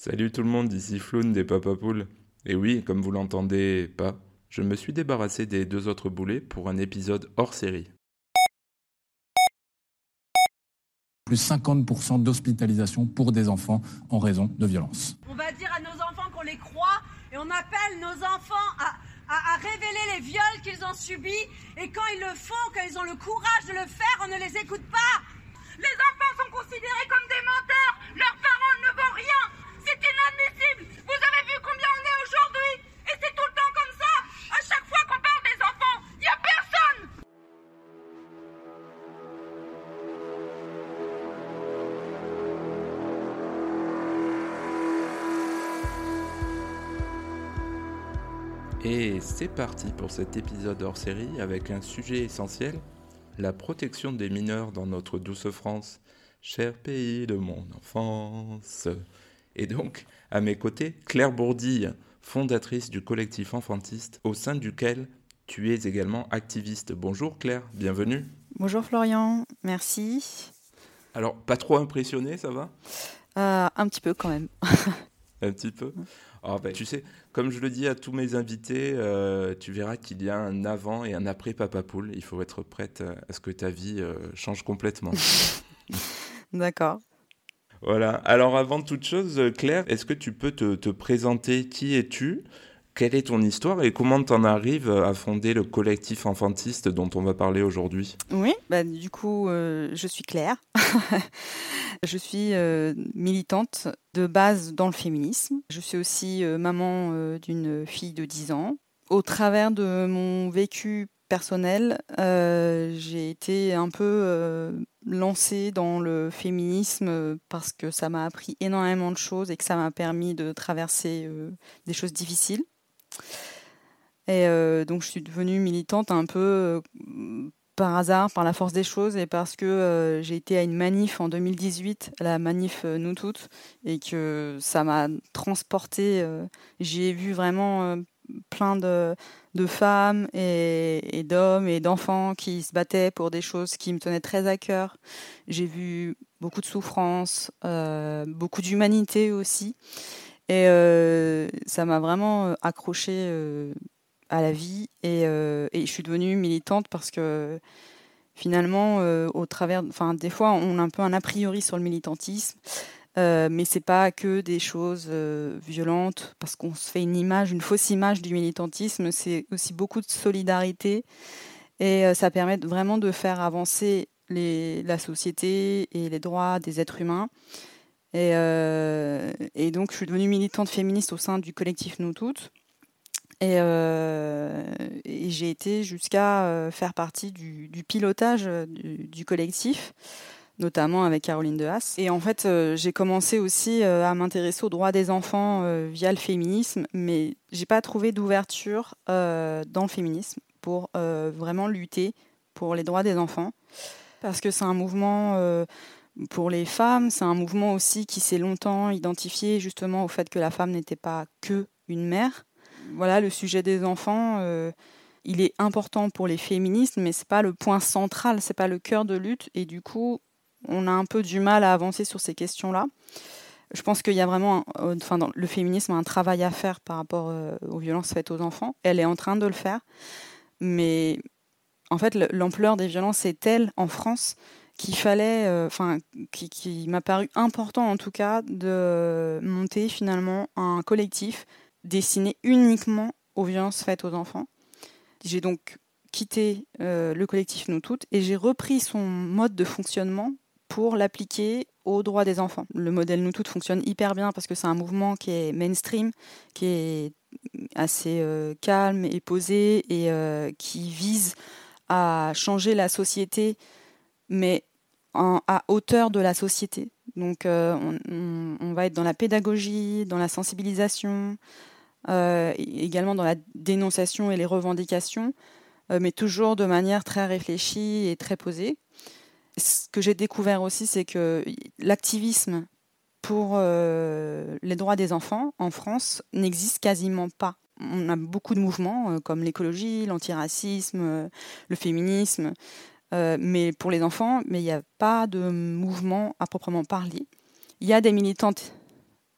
Salut tout le monde, ici Floun des Papapoules. Et oui, comme vous l'entendez pas, je me suis débarrassé des deux autres boulets pour un épisode hors série. Plus 50% d'hospitalisation pour des enfants en raison de violence. On va dire à nos enfants qu'on les croit et on appelle nos enfants à, à- à révéler les viols qu'ils ont subis. Et quand ils le font, quand ils ont le courage de le faire, on ne les écoute pas. Les enfants sont considérés comme des menteurs. Leurs parents ne vont rien. C'est inadmissible. Vous avez vu combien on est aujourd'hui? Et c'est tout le temps comme ça. À chaque fois qu'on parle des enfants, il n'y a personne. Et c'est parti pour cet épisode hors série avec un sujet essentiel, la protection des mineurs dans notre douce France, cher pays de mon enfance. Et donc, à mes côtés, Claire Bourdille, fondatrice du collectif enfantiste au sein duquel tu es également activiste. Bonjour Claire, bienvenue. Bonjour Florian, merci. Alors, pas trop impressionné, ça va? Euh, un petit peu quand même. Un petit peu? Ah ben, tu sais, comme je le dis à tous mes invités, euh, tu verras qu'il y a un avant et un après Papa Poule. Il faut être prête à ce que ta vie euh, change complètement. D'accord. Voilà. Alors avant toute chose, euh, Claire, est-ce que tu peux te, te présenter? Qui es-tu? Quelle est ton histoire? Et comment t'en arrives à fonder le collectif enfantiste dont on va parler aujourd'hui? Oui, bah, du coup, euh, je suis Claire. je suis euh, militante de base dans le féminisme. Je suis aussi euh, maman euh, d'une fille de 10 ans. Au travers de mon vécu personnel, euh, j'ai été un peu euh, lancée dans le féminisme euh, parce que ça m'a appris énormément de choses et que ça m'a permis de traverser des choses difficiles. Et donc je suis devenue militante un peu par hasard, par la force des choses et parce que j'ai été à une manif en 2018, la manif Nous Toutes, et que ça m'a transportée. euh, J'y ai vu vraiment plein de, de femmes et, d'hommes et d'enfants qui se battaient pour des choses qui me tenaient très à cœur. J'ai vu beaucoup de souffrance, euh, beaucoup d'humanité aussi. Et euh, ça m'a vraiment euh, accroché euh, à la vie et, et je suis devenue militante parce que finalement, au travers, enfin, des fois, on a un peu un a priori sur le militantisme, euh, mais c'est pas que des choses euh, violentes parce qu'on se fait une image, une fausse image du militantisme. C'est aussi beaucoup de solidarité et euh, ça permet vraiment de faire avancer la société et les droits des êtres humains. Et, euh, et donc, je suis devenue militante féministe au sein du collectif Nous Toutes. Et, j'ai été jusqu'à faire partie du, pilotage du collectif, notamment avec Caroline Dehas. Et en fait, euh, j'ai commencé aussi euh, à m'intéresser aux droits des enfants euh, via le féminisme, mais j'ai pas trouvé d'ouverture dans le féminisme pour vraiment lutter pour les droits des enfants, parce que c'est un mouvement pour les femmes, c'est un mouvement aussi qui s'est longtemps identifié justement au fait que la femme n'était pas que une mère. Voilà, le sujet des enfants, il est important pour les féministes, mais c'est pas le point central, c'est pas le cœur de lutte, et du coup, on a un peu du mal à avancer sur ces questions-là. Je pense qu'il y a vraiment, euh, enfin, dans le féminisme, un travail à faire par rapport euh, aux violences faites aux enfants. Elle est en train de le faire, mais en fait, le- l'ampleur des violences est telle en France qu'il fallait, euh, qui, m'a paru important en tout cas, de monter finalement un collectif destiné uniquement aux violences faites aux enfants. J'ai donc quitté le collectif Nous Toutes et j'ai repris son mode de fonctionnement pour l'appliquer aux droits des enfants. Le modèle Nous Toutes fonctionne hyper bien parce que c'est un mouvement qui est mainstream, qui est assez euh, calme et posé et euh, qui vise à changer la société, mais à hauteur de la société. Donc euh, on, va être dans la pédagogie, dans la sensibilisation, également dans la dénonciation et les revendications, mais toujours de manière très réfléchie et très posée. Ce que j'ai découvert aussi, c'est que l'activisme pour euh, les droits des enfants en France n'existe quasiment pas. On a beaucoup de mouvements euh, comme l'écologie, l'antiracisme, euh, le féminisme, mais pour les enfants, mais il n'y a pas de mouvement à proprement parler. Il y a des militantes.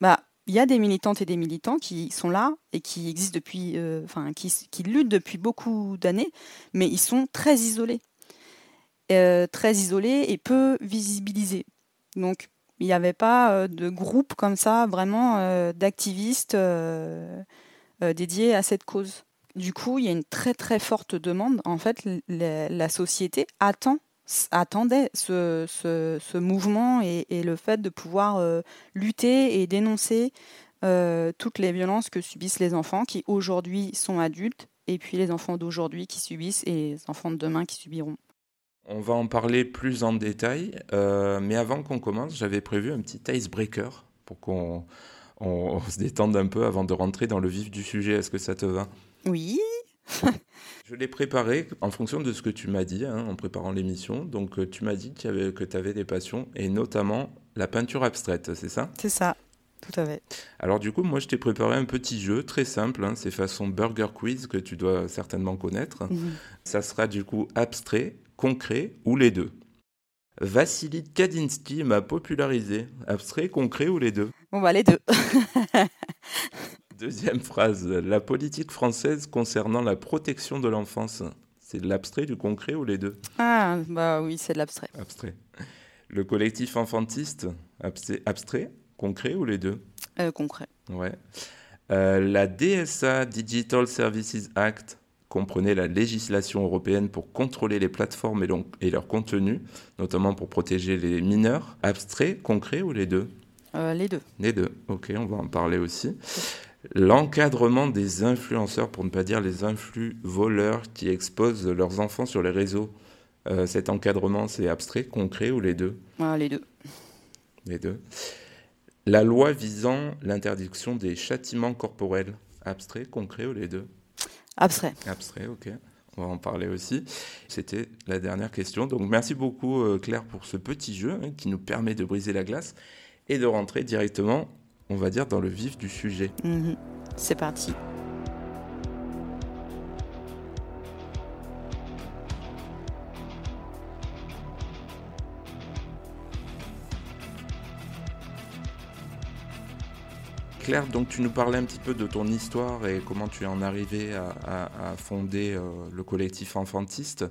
Bah, il y a des militantes et des militants qui sont là et qui existent depuis, enfin, qui, luttent depuis beaucoup d'années, mais ils sont très isolés. Très isolés et peu visibilisés. Donc, il n'y avait pas de groupe comme ça, vraiment d'activistes dédiés à cette cause. Du coup, il y a une très très forte demande. En fait, la, société attend attendait ce, ce, mouvement et, le fait de pouvoir euh, lutter et dénoncer euh, toutes les violences que subissent les enfants qui aujourd'hui sont adultes et puis les enfants d'aujourd'hui qui subissent et les enfants de demain qui subiront. On va en parler plus en détail, euh, mais avant qu'on commence, j'avais prévu un petit icebreaker pour qu'on on se détende un peu avant de rentrer dans le vif du sujet. Est-ce que ça te va? Oui. Je l'ai préparé en fonction de ce que tu m'as dit hein, en préparant l'émission. Donc, euh, tu m'as dit que tu avais des passions et notamment la peinture abstraite, c'est ça? C'est ça, tout à fait. Alors, du coup, moi, je t'ai préparé un petit jeu très simple. Hein, c'est façon Burger Quiz que tu dois certainement connaître. Mhm. Ça sera du coup abstrait, concret ou les deux. Vassili Kadinsky m'a popularisé. Abstrait, concret ou les deux? On va les deux. Deuxième phrase. La politique française concernant la protection de l'enfance. C'est de l'abstrait, du concret ou les deux? Ah, bah oui, c'est de l'abstrait. Abstrait. Le collectif enfantiste, abstrait, concret ou les deux? Euh, Concret. Ouais. Euh, la DSA, Digital Services Act, comprenait la législation européenne pour contrôler les plateformes et, et leur contenu, notamment pour protéger les mineurs. Abstrait, concret ou les deux? Euh, Les deux. Les deux, ok, on va en parler aussi l'encadrement des influenceurs, pour ne pas dire les influx voleurs qui exposent leurs enfants sur les réseaux. Euh, cet encadrement, c'est abstrait, concret ou les deux? Les deux. Les deux. La loi visant l'interdiction des châtiments corporels, abstrait, concret ou les deux? Abstrait. Abstrait, ok. On va en parler aussi. C'était la dernière question. Donc merci beaucoup euh, Claire pour ce petit jeu hein, qui nous permet de briser la glace et de rentrer directement on va dire, dans le vif du sujet. Mhm. C'est parti. Claire, donc tu nous parlais un petit peu de ton histoire et comment tu es en arrivé à, fonder euh, le collectif enfantiste.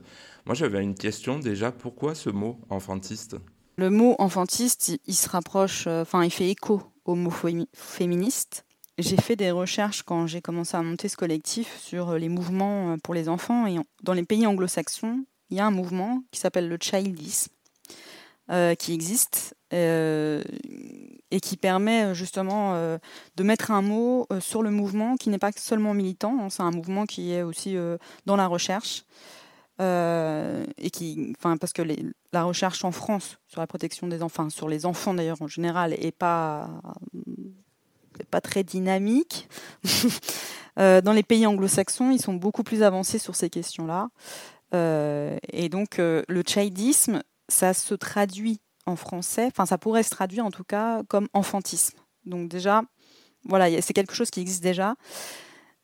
Moi j'avais une question déjà, pourquoi ce mot enfantiste? Le mot enfantiste, il se rapproche, euh, enfin il fait écho homo-féministe. J'ai fait des recherches quand j'ai commencé à monter ce collectif sur les mouvements euh, pour les enfants. Et dans les pays anglo-saxons, il y a un mouvement qui s'appelle le childisme, euh, qui existe euh, et qui permet justement de mettre un mot sur le mouvement qui n'est pas seulement militant, hein, c'est un mouvement qui est aussi dans la recherche. et qui, enfin, parce que la recherche en France sur la protection des enfants, sur les enfants d'ailleurs en général, est pas pas très dynamique. Euh, dans les pays anglo-saxons, ils sont beaucoup plus avancés sur ces questions-là. Euh, et donc, euh, le childisme, ça se traduit en français, enfin, ça pourrait se traduire en tout cas comme enfantisme. Donc, déjà, voilà, c'est quelque chose qui existe déjà.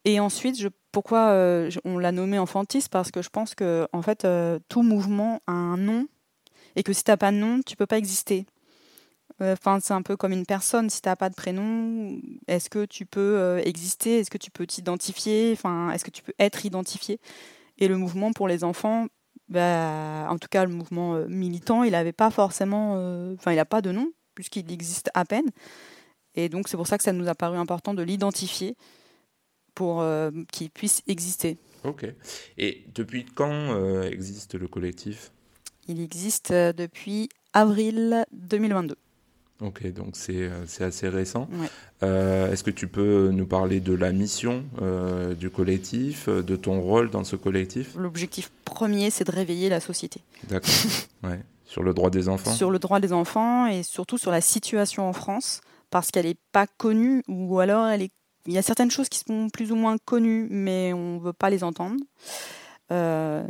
Et ensuite, pourquoi on l'a nommé enfantisme Parce que je pense que, en fait, tout mouvement a un nom et que si tu n'as pas de nom, tu peux pas exister. Euh, enfin, c'est un peu comme une personne. Si tu n'as pas de prénom, est-ce que tu peux euh, exister? Est-ce que tu peux t'identifier? Enfin, est-ce que tu peux être identifié? Et le mouvement pour les enfants, bah, en tout cas le mouvement euh, militant, il n'avait pas forcément, enfin, il n'a pas de nom puisqu'il existe à peine. Et donc c'est pour ça que ça nous a paru important de l'identifier pour qu'il puisse exister. Ok. Et depuis quand existe le collectif? Il existe depuis avril 2022. Ok, donc c'est euh, assez récent. Euh, est-ce que tu peux nous parler de la mission euh, du collectif, de ton rôle dans ce collectif? L'objectif premier, c'est de réveiller la société. D'accord. ouais. Sur le droit des enfants? Sur le droit des enfants et surtout sur la situation en France, parce qu'elle n'est pas connue, ou alors elle est... il y a certaines choses qui sont plus ou moins connues, mais on ne veut pas les entendre. Euh,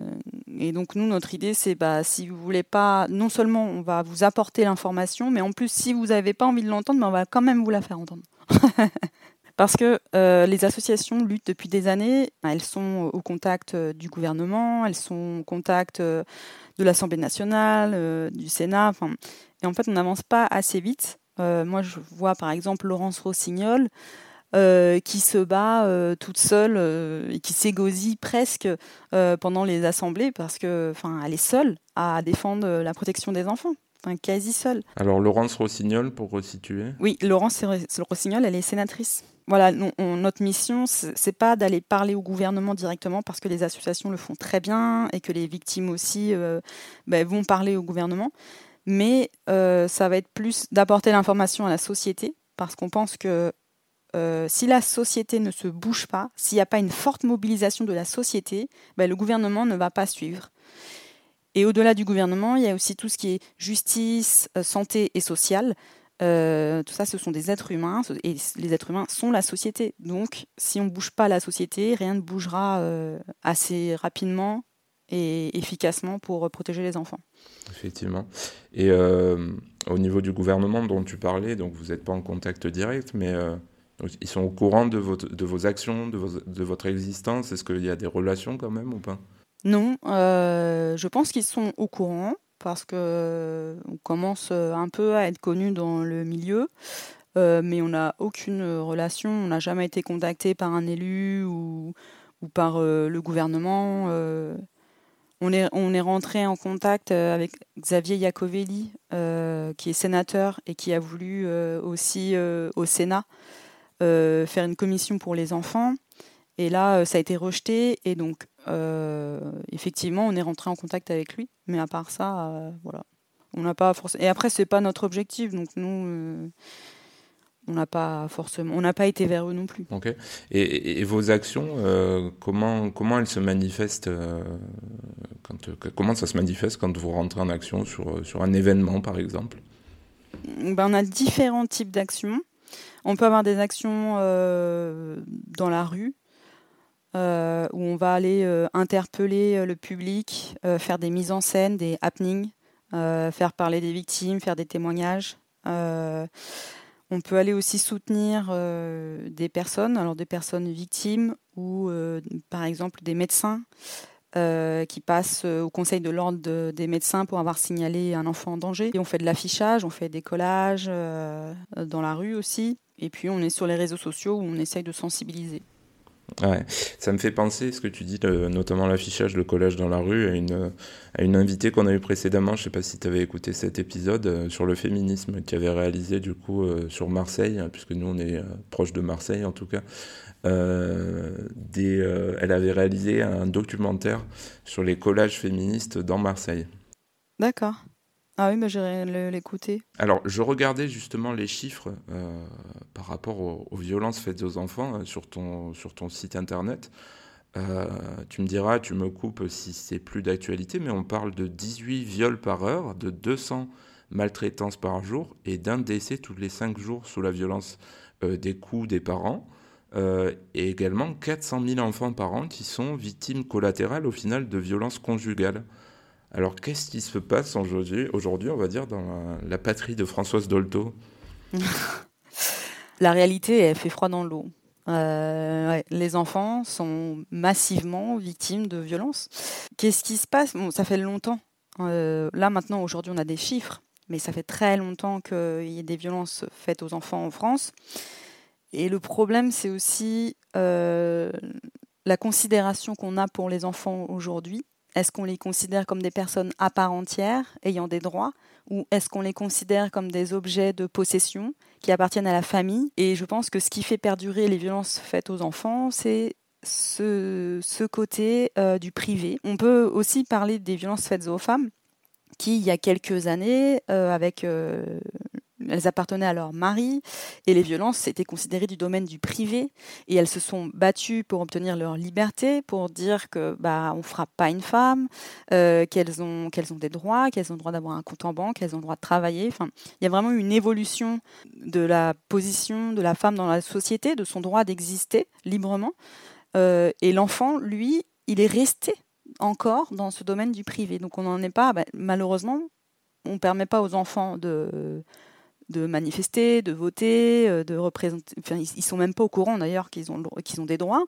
et donc nous, notre idée, c'est bah, si vous voulez pas, non seulement on va vous apporter l'information, mais en plus, si vous n'avez pas envie de l'entendre, mais on va quand même vous la faire entendre. Parce que euh, les associations luttent depuis des années, elles sont au contact euh, du gouvernement, elles sont au contact de l'Assemblée nationale, du Sénat, et en fait on n'avance pas assez vite moi, je vois par exemple Laurence Rossignol qui se bat toute seule et qui s'égosille presque pendant les assemblées parce que, enfin, elle est seule à défendre la protection des enfants quasi seule. Alors Laurence Rossignol, pour resituer Oui, Laurence Rossignol, elle est sénatrice. Voilà, notre mission, c'est pas d'aller parler au gouvernement directement parce que les associations le font très bien et que les victimes aussi ben, vont parler au gouvernement, mais ça va être plus d'apporter l'information à la société parce qu'on pense que euh, si la société ne se bouge pas, s'il n'y a pas une forte mobilisation de la société, ben, le gouvernement ne va pas suivre. Et au-delà du gouvernement, il y a aussi tout ce qui est justice, euh, santé et social. Euh, tout ça, ce sont des êtres humains, et les êtres humains sont la société. Donc, si on ne bouge pas la société, rien ne bougera assez rapidement et efficacement pour protéger les enfants. Effectivement. Et au niveau du gouvernement dont tu parlais, donc vous n'êtes pas en contact direct, mais ils sont au courant de, vos actions, de, votre existence. Est-ce qu'il y a des relations quand même ou pas? Non, euh, je pense qu'ils sont au courant parce qu'on euh, commence euh, un peu à être connu dans le milieu, mais on n'a aucune relation, on n'a jamais été contacté par un élu ou, par le gouvernement. on est, on est rentré en contact avec Xavier Iacovelli, qui est sénateur et qui a voulu aussi au Sénat faire une commission pour les enfants. Et là, euh, ça a été rejeté. Et donc, euh, effectivement, on est rentré en contact avec lui. Mais à part ça, voilà. On n'a pas forcément. Et après, c'est pas notre objectif. Donc, nous, on n'a pas forcément. On n'a pas été vers eux non plus. Ok. Et, vos actions, comment, comment elles se manifestent quand, Comment ça se manifeste quand vous rentrez en action sur, sur un événement, par exemple? Ben, On a différents types d'actions. On peut avoir des actions euh, dans la rue, euh, où on va aller euh, interpeller le public, faire des mises en scène, des happenings, faire parler des victimes, faire des témoignages. on peut aller aussi soutenir des personnes, alors des personnes victimes ou par exemple des médecins qui passent au conseil de l'ordre des médecins pour avoir signalé un enfant en danger. Et on fait de l'affichage, on fait des collages dans la rue aussi. Et puis on est sur les réseaux sociaux où on essaye de sensibiliser. Ouais, ça me fait penser ce que tu dis, notamment l'affichage, le collage dans la rue, à une, à une invitée qu'on a eue précédemment. Je ne sais pas si tu avais écouté cet épisode euh, sur le féminisme qui avait réalisé du coup euh, sur Marseille, hein, puisque nous on est euh, proche de Marseille en tout cas. Des, elle avait réalisé un documentaire sur les collages féministes dans Marseille. D'accord. Ah oui, mais j'irai l'écouter. Alors, je regardais justement les chiffres euh, par rapport aux, violences faites aux enfants euh, sur, ton, sur ton site internet. Euh, tu me diras, tu me coupes si c'est plus d'actualité, mais on parle de 18 viols par heure, de 200 maltraitances par jour et d'un décès tous les 5 jours sous la violence des coups des parents. et également 400 000 enfants par an qui sont victimes collatérales au final de violences conjugales. Alors, qu'est-ce qui se passe aujourd'hui, aujourd'hui, on va dire, dans la, patrie de Françoise Dolto? La réalité, elle fait froid dans l'eau. Euh, les enfants sont massivement victimes de violences. Qu'est-ce qui se passe? Bon, Ça fait longtemps. Euh, là, maintenant, aujourd'hui, on a des chiffres, mais ça fait très longtemps qu'il y a des violences faites aux enfants en France. Et le problème, c'est aussi euh, la considération qu'on a pour les enfants aujourd'hui. Est-ce qu'on les considère comme des personnes à part entière, ayant des droits, ou est-ce qu'on les considère comme des objets de possession qui appartiennent à la famille? Et je pense que ce qui fait perdurer les violences faites aux enfants, c'est ce, côté euh, du privé. On peut aussi parler des violences faites aux femmes, qui, il y a quelques années, euh, avec euh, elles appartenaient à leur mari et les violences étaient considérées du domaine du privé et elles se sont battues pour obtenir leur liberté, pour dire que bah on frappe pas une femme, euh, qu'elles ont qu'elles ont des droits, qu'elles ont le droit d'avoir un compte en banque, qu'elles ont le droit de travailler. Enfin, il y a vraiment une évolution de la position de la femme dans la société, de son droit d'exister librement. Euh, et l'enfant, lui, il est resté encore dans ce domaine du privé. Donc on n'en est pas, bah, malheureusement, on ne permet pas aux enfants de de manifester, de voter, euh, de représenter. Enfin, ils, sont même pas au courant d'ailleurs qu'ils ont, qu'ils ont des droits.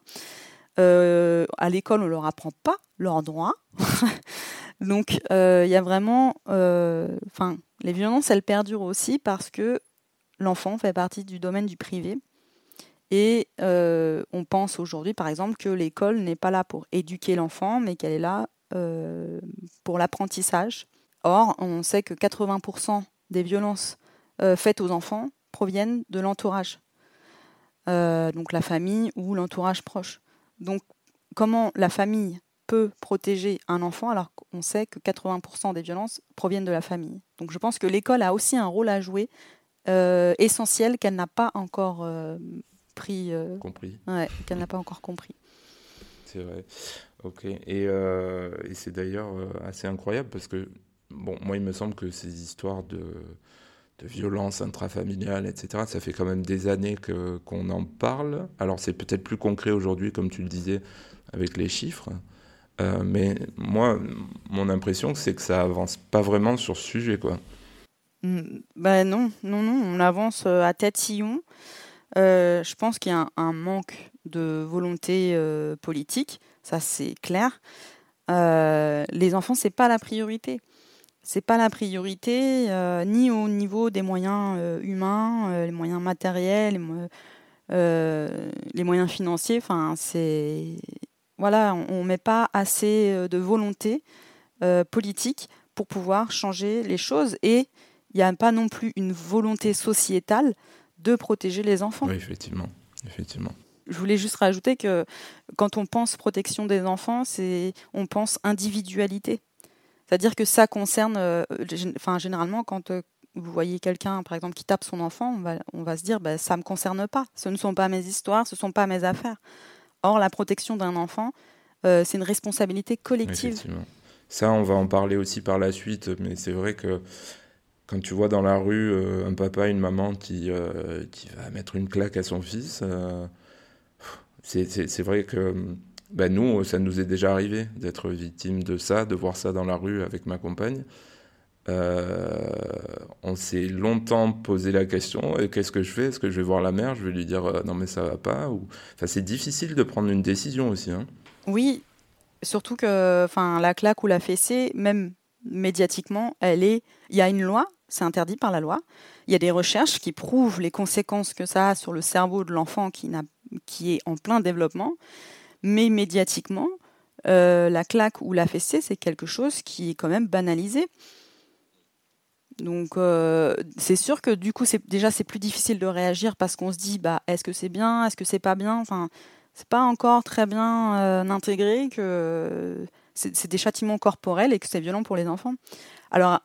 Euh, à l'école, on leur apprend pas leurs droits. Donc, euh, il y a vraiment, enfin, les violences, elles perdurent aussi parce que l'enfant fait partie du domaine du privé. Et on pense aujourd'hui, par exemple, que l'école n'est pas là pour éduquer l'enfant, mais qu'elle est là pour l'apprentissage. Or, on sait que 80% des violences faites aux enfants proviennent de l'entourage, donc la famille ou l'entourage proche. Donc, comment la famille peut protéger un enfant alors qu'on sait que 80% des violences proviennent de la famille? Donc, je pense que l'école a aussi un rôle à jouer essentiel qu'elle n'a pas encore pris. compris. qu'elle n'a pas encore compris. C'est vrai. Ok. Et, euh, et c'est d'ailleurs euh, assez incroyable parce que, bon, moi, il me semble que ces histoires de, de violence intrafamiliale, etc., ça fait quand même des années que, qu'on en parle. Alors, c'est peut-être plus concret aujourd'hui, comme tu le disais, avec les chiffres. Euh, mais moi, mon impression, c'est que ça avance pas vraiment sur ce sujet, quoi. Ben non, non, non, on avance à tête sillon. je pense qu'il y a un, manque de volonté politique ça c'est clair. Euh, les enfants, c'est pas la priorité. C'est pas la priorité euh, ni au niveau des moyens euh, humains, les moyens matériels, les, moyens financiers. Enfin, c'est voilà, on, ne met pas assez de volonté politique pour pouvoir changer les choses et il n'y a pas non plus une volonté sociétale de protéger les enfants. Oui, effectivement, effectivement je voulais juste rajouter que quand on pense protection des enfants, c'est on pense individualité. C'est-à-dire que ça concerne, euh, enfin généralement quand euh, vous voyez quelqu'un, par exemple, qui tape son enfant, on va, se dire, bah, ça ne me concerne pas. Ce ne sont pas mes histoires, ce ne sont pas mes affaires. Or, la protection d'un enfant, euh, c'est une responsabilité collective. Ça, on va en parler aussi par la suite, mais c'est vrai que quand tu vois dans la rue un papa, une maman qui, qui va mettre une claque à son fils, c'est vrai que ben nous, ça nous est déjà arrivé d'être victime de ça, de voir ça dans la rue avec ma compagne. Euh, on s'est longtemps posé la question qu'est-ce que je fais? Est-ce que je vais voir la mère? Je vais lui dire euh, non mais ça va pas enfin, c'est difficile de prendre une décision aussi. Hein. Oui, surtout que enfin la claque ou la fessée, même médiatiquement, elle est. Il y a une loi, c'est interdit par la loi. Il y a des recherches qui prouvent les conséquences que ça a sur le cerveau de l'enfant qui qui est en plein développement, mais médiatiquement, euh, la claque ou la fessée, c'est quelque chose qui est quand même banalisé. Donc euh, c'est sûr que du coup déjà c'est plus difficile de réagir parce qu'on se dit bah est-ce que c'est bien, est-ce que c'est pas bien, enfin c'est pas encore très bien euh, intégré que c'est des châtiments corporels et que c'est violent pour les enfants. Alors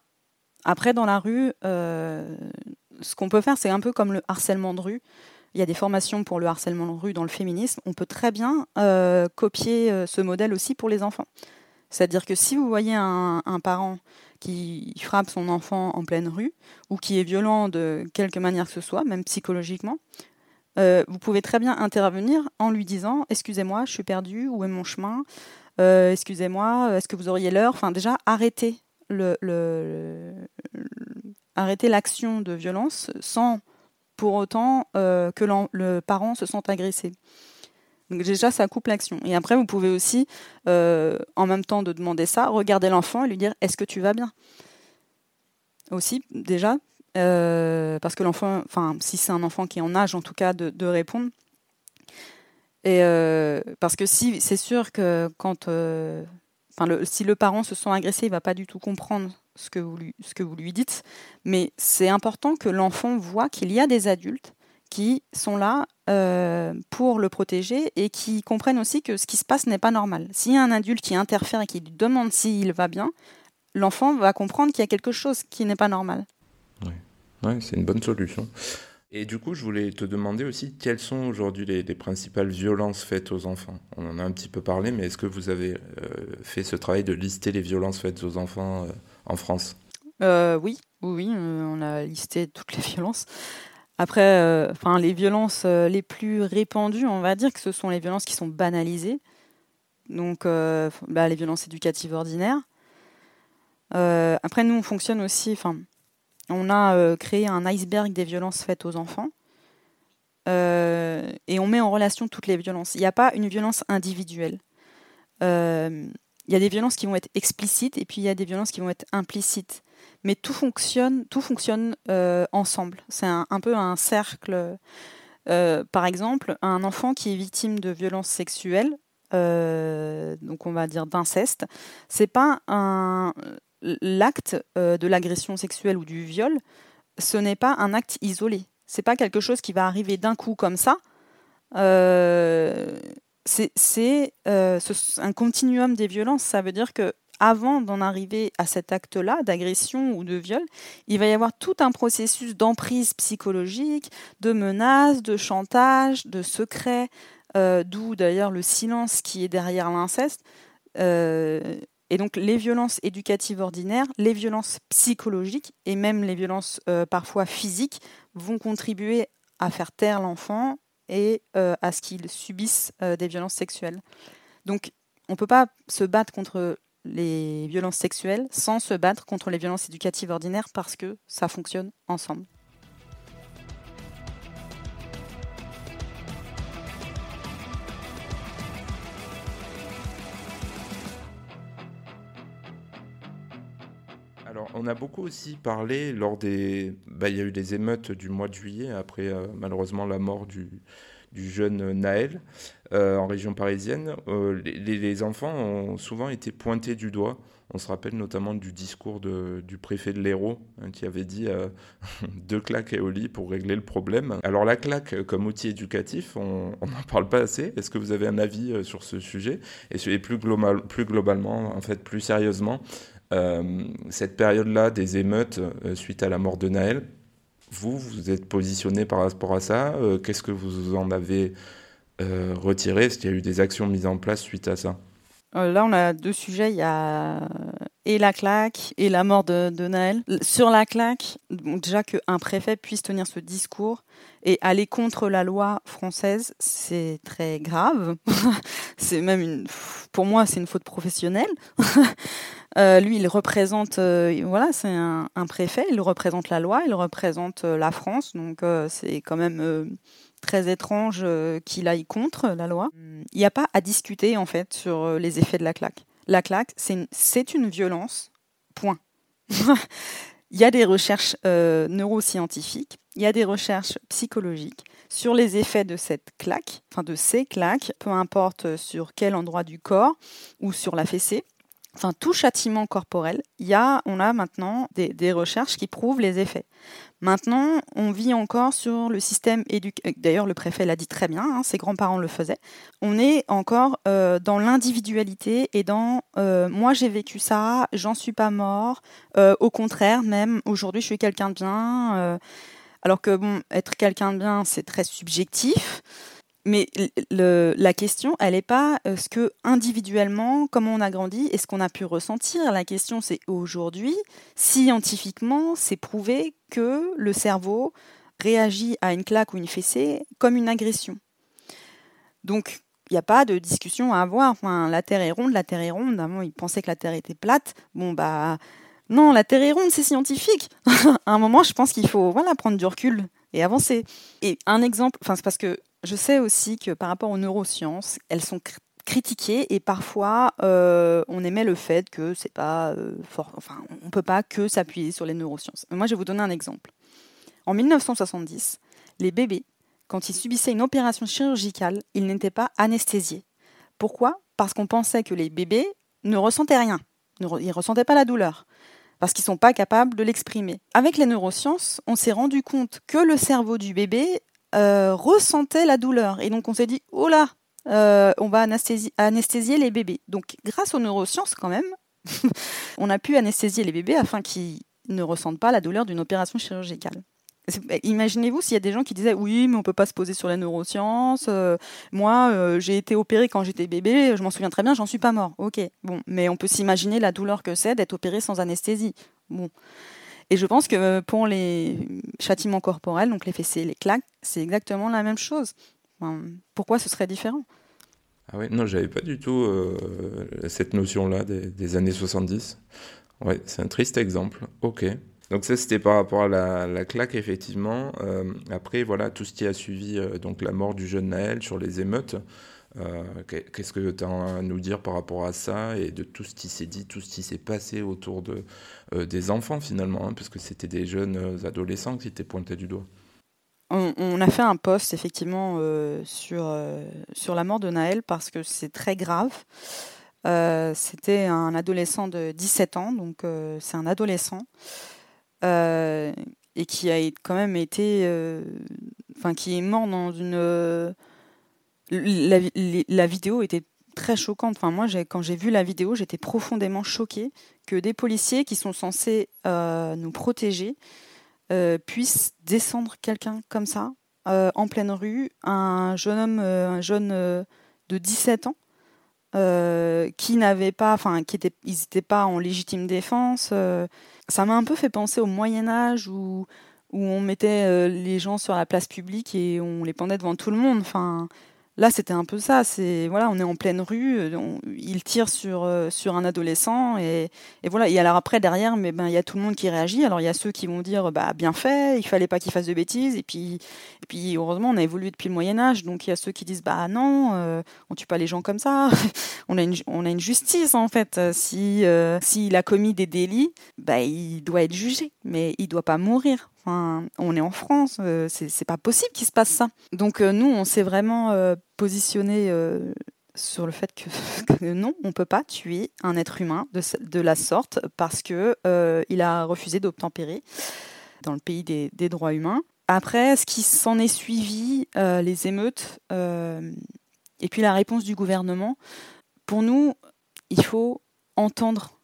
après dans la rue, ce qu'on peut faire c'est un peu comme le harcèlement de rue il y a des formations pour le harcèlement de rue dans le féminisme, on peut très bien euh, copier euh, ce modèle aussi pour les enfants. C'est-à-dire que si vous voyez un, parent qui frappe son enfant en pleine rue ou qui est violent de quelque manière que ce soit, même psychologiquement, euh, vous pouvez très bien intervenir en lui disant Excusez-moi, je suis perdu, où est mon chemin? Excusez-moi, est-ce que vous auriez l'heure? Enfin, déjà, arrêtez le, arrêtez l'action de violence sans pour autant euh, que le parent se sente agressé. Donc déjà, ça coupe l'action. Et après, vous pouvez aussi, euh, en même temps de demander ça, regarder l'enfant et lui dire Est-ce que tu vas bien? Aussi, déjà, euh, parce que l'enfant, enfin, si c'est un enfant qui est en âge, en tout cas, de, répondre. Et parce que si c'est sûr que quand, le, si le parent se sent agressé, il va pas du tout comprendre ce que vous lui, ce que vous lui dites, mais c'est important que l'enfant voit qu'il y a des adultes qui sont là euh, pour le protéger et qui comprennent aussi que ce qui se passe n'est pas normal. S'il y a un adulte qui interfère et qui lui demande s'il va bien, l'enfant va comprendre qu'il y a quelque chose qui n'est pas normal. Oui, ouais, c'est une bonne solution. Et du coup, je voulais te demander aussi quelles sont aujourd'hui les, principales violences faites aux enfants? On en a un petit peu parlé, mais est-ce que vous avez euh, fait ce travail de lister les violences faites aux enfants euh, en France euh, Oui, oui, on a listé toutes les violences. Après, enfin, les violences les plus répandues, on va dire que ce sont les violences qui sont banalisées. Donc, bah, les violences éducatives ordinaires. après, nous, on fonctionne aussi, enfin, on a euh, créé un iceberg des violences faites aux enfants. Euh, et on met en relation toutes les violences. Il n'y a pas une violence individuelle. Euh, il y a des violences qui vont être explicites et puis il y a des violences qui vont être implicites. mais tout fonctionne, tout fonctionne ensemble. C'est un, peu un cercle. par exemple, un enfant qui est victime de violences sexuelles, donc on va dire d'inceste, c'est pas un l'acte de l'agression sexuelle ou du viol, ce n'est pas un acte isolé. C'est pas quelque chose qui va arriver d'un coup comme ça. Euh, c'est euh, un continuum des violences. Ça veut dire que avant d'en arriver à cet acte-là d'agression ou de viol, il va y avoir tout un processus d'emprise psychologique, de menaces, de chantage, de secret, euh, d'où d'ailleurs le silence qui est derrière l'inceste. et donc les violences éducatives ordinaires, les violences psychologiques et même les violences parfois physiques vont contribuer à faire taire l'enfant et euh, à ce qu'ils subissent euh, des violences sexuelles. Donc, on ne peut pas se battre contre les violences sexuelles sans se battre contre les violences éducatives ordinaires parce que ça fonctionne ensemble. On a beaucoup aussi parlé lors des. Bah, il y a eu des émeutes du mois de juillet, après euh, malheureusement la mort du, jeune Naël euh, en région parisienne. Euh, les, enfants ont souvent été pointés du doigt. On se rappelle notamment du discours du préfet de l'Hérault hein, qui avait dit deux claques et au lit pour régler le problème. Alors la claque comme outil éducatif, on n'en parle pas assez. Est-ce que vous avez un avis sur ce sujet? Et, plus, plus globalement, en fait plus sérieusement, cette période-là des émeutes euh, suite à la mort de Naël, vous, vous êtes positionné par rapport à ça euh, Qu'est-ce que vous en avez retiré? Est-ce qu'il y a eu des actions mises en place suite à ça? Là, on a deux sujets. Il y a et la claque et la mort de, de Naël. Sur la claque, déjà qu'un préfet puisse tenir ce discours et aller contre la loi française, c'est très grave. c'est même une, pour moi, c'est une faute professionnelle. Euh, lui, il représente, euh, voilà, c'est un, préfet, il représente la loi, il représente euh, la France, donc c'est quand même très étrange qu'il aille contre la loi. Il n'y a pas à discuter en fait sur les effets de la claque. La claque, c'est une, violence, point. il y a des recherches neuroscientifiques, il y a des recherches psychologiques sur les effets de cette claque, enfin de ces claques, peu importe sur quel endroit du corps ou sur la fessée enfin tout châtiment corporel, y a, on a maintenant des, recherches qui prouvent les effets. Maintenant, on vit encore sur le système éducatif. D'ailleurs, le préfet l'a dit très bien, hein, ses grands-parents le faisaient. On est encore euh, dans l'individualité et dans euh, moi j'ai vécu ça, j'en suis pas mort. Euh, au contraire, même aujourd'hui, je suis quelqu'un de bien. alors que bon, être quelqu'un de bien, c'est très subjectif. Mais la question, elle n'est pas euh, ce que individuellement, comment on a grandi et ce qu'on a pu ressentir. La question, c'est aujourd'hui, scientifiquement, c'est prouvé que le cerveau réagit à une claque ou une fessée comme une agression. Donc, il n'y a pas de discussion à avoir. la Terre est ronde, la Terre est ronde. Avant, ils pensaient que la Terre était plate. Bon, bah, non, la Terre est ronde, c'est scientifique. à un moment, je pense qu'il faut voilà, prendre du recul et avancer. Et un exemple, enfin, c'est parce que je sais aussi que par rapport aux neurosciences, elles sont critiquées et parfois euh, on émet le fait que c'est pas euh, fort, enfin on peut pas que s'appuyer sur les neurosciences. moi je vais vous donner un exemple. En 1970, les bébés, quand ils subissaient une opération chirurgicale, ils n'étaient pas anesthésiés. Pourquoi? Parce qu'on pensait que les bébés ne ressentaient rien, ils ne ressentaient pas la douleur parce qu'ils ne sont pas capables de l'exprimer. Avec les neurosciences, on s'est rendu compte que le cerveau du bébé euh, ressentait la douleur. Et donc on s'est dit, oh là, euh, on va anesthésier, les bébés. Donc grâce aux neurosciences quand même, on a pu anesthésier les bébés afin qu'ils ne ressentent pas la douleur d'une opération chirurgicale. Imaginez-vous s'il y a des gens qui disaient oui, mais on peut pas se poser sur les neurosciences. Euh, moi, j'ai été opéré quand j'étais bébé, je m'en souviens très bien, j'en suis pas mort. Ok, bon, mais on peut s'imaginer la douleur que c'est d'être opéré sans anesthésie. Bon, et je pense que pour les châtiments corporels, donc les fessées, les claques, c'est exactement la même chose. pourquoi ce serait différent? Ah oui, non, j'avais pas du tout euh, cette notion-là des, années 70. Ouais, c'est un triste exemple. Ok. Donc ça, c'était par rapport à la, claque, effectivement. Euh, après, voilà, tout ce qui a suivi, euh, donc la mort du jeune Naël sur les émeutes. Qu'est-ce que tu as à nous dire par rapport à ça et de tout ce qui s'est dit, tout ce qui s'est passé autour de, des enfants finalement, hein, parce que c'était des jeunes adolescents qui étaient pointés du doigt on, a fait un post effectivement sur, sur la mort de Naël parce que c'est très grave. C'était un adolescent de 17 ans, donc c'est un adolescent et qui a quand même été, enfin qui est mort dans une. La, vidéo était très choquante. Enfin moi, quand j'ai vu la vidéo, j'étais profondément choquée que des policiers qui sont censés nous protéger puissent descendre quelqu'un comme ça en pleine rue, un jeune homme, un jeune de 17 ans. qui n'avait pas, enfin, qui était, ils n'étaient pas en légitime défense, ça m'a un peu fait penser au Moyen Âge où, où on mettait euh, les gens sur la place publique et on les pendait devant tout le monde. Enfin, Là, c'était un peu ça. C'est voilà, on est en pleine rue, euh, il tire sur euh, sur un adolescent et, et, voilà. Et alors après derrière, mais ben il y a tout le monde qui réagit. Alors il y a ceux qui vont dire bah bien fait, il fallait pas qu'il fasse de bêtises. Et puis et puis heureusement, on a évolué depuis le Moyen Âge, donc il y a ceux qui disent bah non, euh, on tue pas les gens comme ça. on a une on a une justice en fait. Si s'il a commis des délits, bah il doit être jugé, mais il doit pas mourir on est en France, euh, c'est pas possible qu'il se passe ça. Donc euh, nous, on s'est vraiment euh, positionné sur le fait que, non, on peut pas tuer un être humain de, la sorte parce que il a refusé d'obtempérer dans le pays des, droits humains. Après, ce qui s'en est suivi, les émeutes et puis la réponse du gouvernement, pour nous, il faut entendre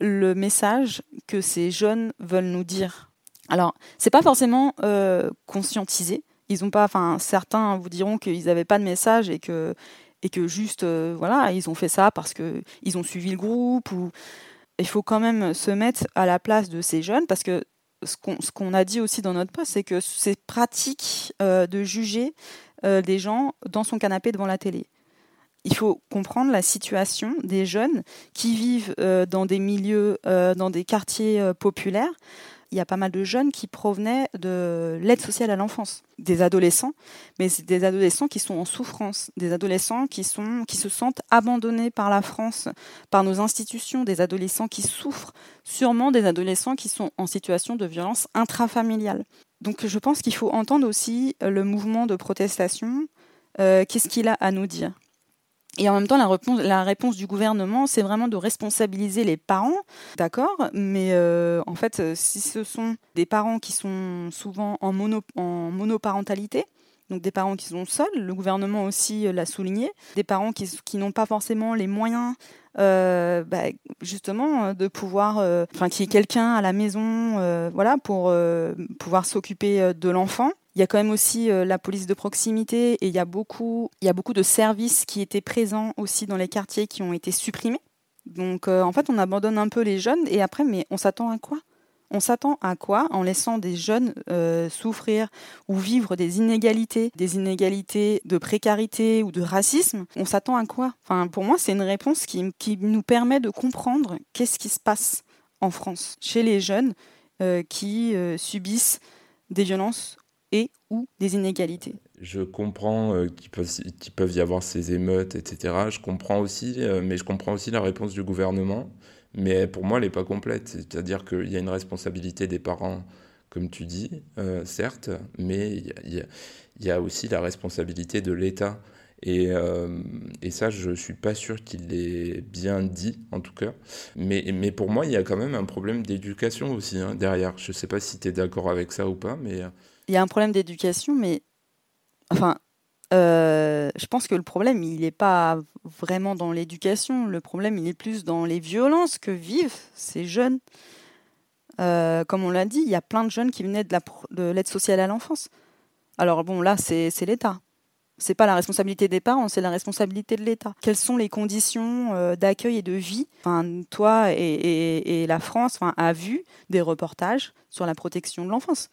le message que ces jeunes veulent nous dire alors, c'est pas forcément euh, conscientisé. Ils ont pas, enfin, certains vous diront qu'ils n'avaient pas de message et que et que juste, euh, voilà, ils ont fait ça parce que ils ont suivi le groupe ou il faut quand même se mettre à la place de ces jeunes parce que ce qu'on a dit aussi dans notre poste, c'est que c'est pratique euh, de juger des gens dans son canapé devant la télé. Il faut comprendre la situation des jeunes qui vivent dans des milieux, dans des quartiers populaires il y a pas mal de jeunes qui provenaient de l'aide sociale à l'enfance, des adolescents, mais des adolescents qui sont en souffrance, des adolescents qui sont qui se sentent abandonnés par la France, par nos institutions, des adolescents qui souffrent, sûrement des adolescents qui sont en situation de violence intrafamiliale. Donc je pense qu'il faut entendre aussi le mouvement de protestation. Euh, qu'est-ce qu'il a à nous dire? Et en même temps, la réponse, la réponse du gouvernement, c'est vraiment de responsabiliser les parents, d'accord Mais euh, en fait, euh, si ce sont des parents qui sont souvent en, mono, en monoparentalité, donc des parents qui sont seuls, le gouvernement aussi euh, l'a souligné, des parents qui, qui n'ont pas forcément les moyens euh, bah, justement de pouvoir, enfin qu'il y ait quelqu'un à la maison, euh, voilà, pour pouvoir s'occuper de l'enfant. Il y a quand même aussi euh, la police de proximité et il y, a beaucoup, il y a beaucoup de services qui étaient présents aussi dans les quartiers qui ont été supprimés. Donc euh, en fait, on abandonne un peu les jeunes et après, mais on s'attend à quoi? On s'attend à quoi? En laissant des jeunes euh, souffrir ou vivre des inégalités, des inégalités de précarité ou de racisme? On s'attend à quoi? Enfin, pour moi, c'est une réponse qui, qui, nous permet de comprendre qu'est-ce qui se passe en France chez les jeunes qui subissent des violences et ou des inégalités. Je comprends euh, qu'il peut, y avoir ces émeutes, etc. Je comprends aussi, euh, mais je comprends aussi la réponse du gouvernement. Mais pour moi, elle n'est pas complète. C'est-à-dire qu'il y a une responsabilité des parents, comme tu dis, euh, certes, mais il y, a aussi la responsabilité de l'État. Et, ça, je ne suis pas sûr qu'il l'ait bien dit, en tout cas. Mais, mais pour moi, il y a quand même un problème d'éducation aussi hein, derrière. Je ne sais pas si tu es d'accord avec ça ou pas, mais il y a un problème d'éducation, mais enfin, euh, je pense que le problème, il n'est pas vraiment dans l'éducation. Le problème, il est plus dans les violences que vivent ces jeunes. Euh, comme on l'a dit, il y a plein de jeunes qui venaient de l'aide sociale à l'enfance. Alors bon, là, c'est l'État. C'est pas la responsabilité des parents, c'est la responsabilité de l'État. Quelles sont les conditions euh, d'accueil et de vie? Enfin, Toi et, la France enfin, a vu des reportages sur la protection de l'enfance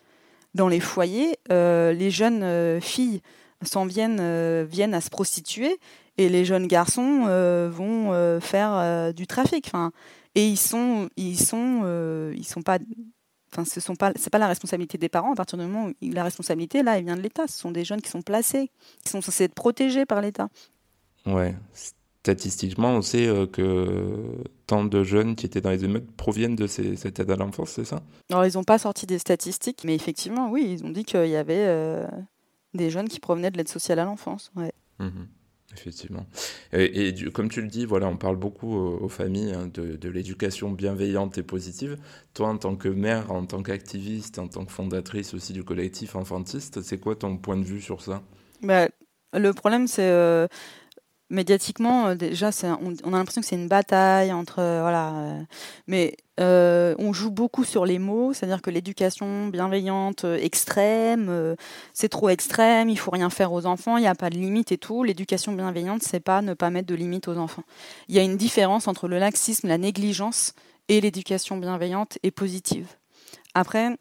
dans les foyers, euh, les jeunes euh, filles s'en viennent, euh, viennent à se prostituer et les jeunes garçons vont faire du trafic. Enfin, et ils sont, ils sont, ils sont pas. Enfin, ce sont pas, c'est pas la responsabilité des parents. À partir du moment où la responsabilité là, elle vient de l'État. Ce sont des jeunes qui sont placés, qui sont censés être protégés par l'État. Ouais. Statistiquement, on sait que tant de jeunes qui étaient dans les émeutes proviennent de ces, cette aide à l'enfance, c'est ça? Alors, ils n'ont pas sorti des statistiques, mais effectivement, oui, ils ont dit qu'il y avait euh, des jeunes qui provenaient de l'aide sociale à l'enfance. Ouais. Mhm. Effectivement. Et, et du, comme tu le dis, voilà, on parle beaucoup aux, aux familles hein, de, de l'éducation bienveillante et positive. Toi, en tant que mère, en tant qu'activiste, en tant que fondatrice aussi du collectif enfantiste, c'est quoi ton point de vue sur ça? Bah, le problème, c'est euh, médiatiquement, euh, déjà, on, a l'impression que c'est une bataille entre. euh, voilà. euh, mais on joue beaucoup sur les mots, c'est-à-dire que l'éducation bienveillante extrême, c'est trop extrême, il faut rien faire aux enfants, il n'y a pas de limite et tout. L'éducation bienveillante, c'est pas ne pas mettre de limite aux enfants. Il y a une différence entre le laxisme, la négligence et l'éducation bienveillante et positive. Après,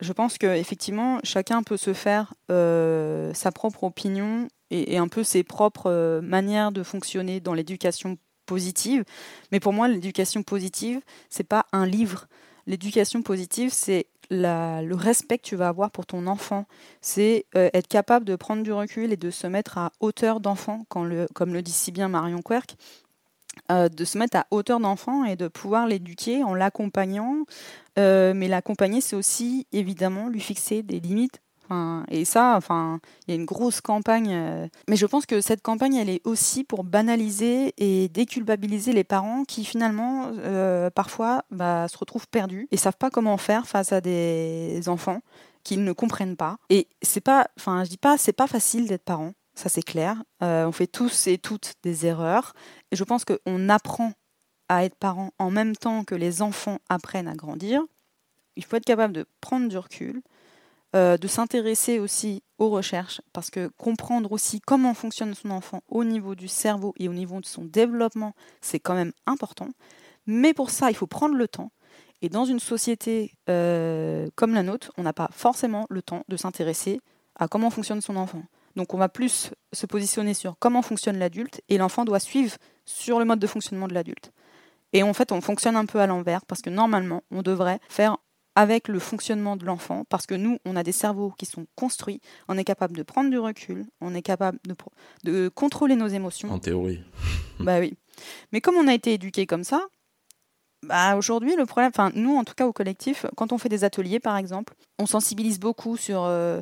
je pense que effectivement, chacun peut se faire sa propre opinion et, un peu ses propres euh, manières de fonctionner dans l'éducation positive. Mais pour moi, l'éducation positive, c'est pas un livre. L'éducation positive, c'est le respect que tu vas avoir pour ton enfant. C'est euh, être capable de prendre du recul et de se mettre à hauteur d'enfant, comme le dit si bien Marion Querc, euh, de se mettre à hauteur d'enfant et de pouvoir l'éduquer en l'accompagnant. Euh, mais l'accompagner, c'est aussi évidemment lui fixer des limites. Et ça, enfin, il y a une grosse campagne. euh, Mais je pense que cette campagne, elle est aussi pour banaliser et déculpabiliser les parents qui finalement, euh, parfois, bah, se retrouvent perdus et savent pas comment faire face à des enfants qu'ils ne comprennent pas. Et c'est pas, enfin, je dis pas, c'est pas facile d'être parent. Ça c'est clair. Euh, on fait tous et toutes des erreurs. Et je pense qu'on apprend à être parent en même temps que les enfants apprennent à grandir. Il faut être capable de prendre du recul, euh, de s'intéresser aussi aux recherches, parce que comprendre aussi comment fonctionne son enfant au niveau du cerveau et au niveau de son développement, c'est quand même important. Mais pour ça, il faut prendre le temps. Et dans une société euh, comme la nôtre, on n'a pas forcément le temps de s'intéresser à comment fonctionne son enfant. Donc on va plus se positionner sur comment fonctionne l'adulte et l'enfant doit suivre sur le mode de fonctionnement de l'adulte. Et en fait, on fonctionne un peu à l'envers parce que normalement, on devrait faire avec le fonctionnement de l'enfant parce que nous, on a des cerveaux qui sont construits, on est capable de prendre du recul, on est capable de, contrôler nos émotions. En théorie. Bah oui. Mais comme on a été éduqué comme ça, bah aujourd'hui le problème, enfin nous en tout cas au collectif, quand on fait des ateliers par exemple, on sensibilise beaucoup sur euh,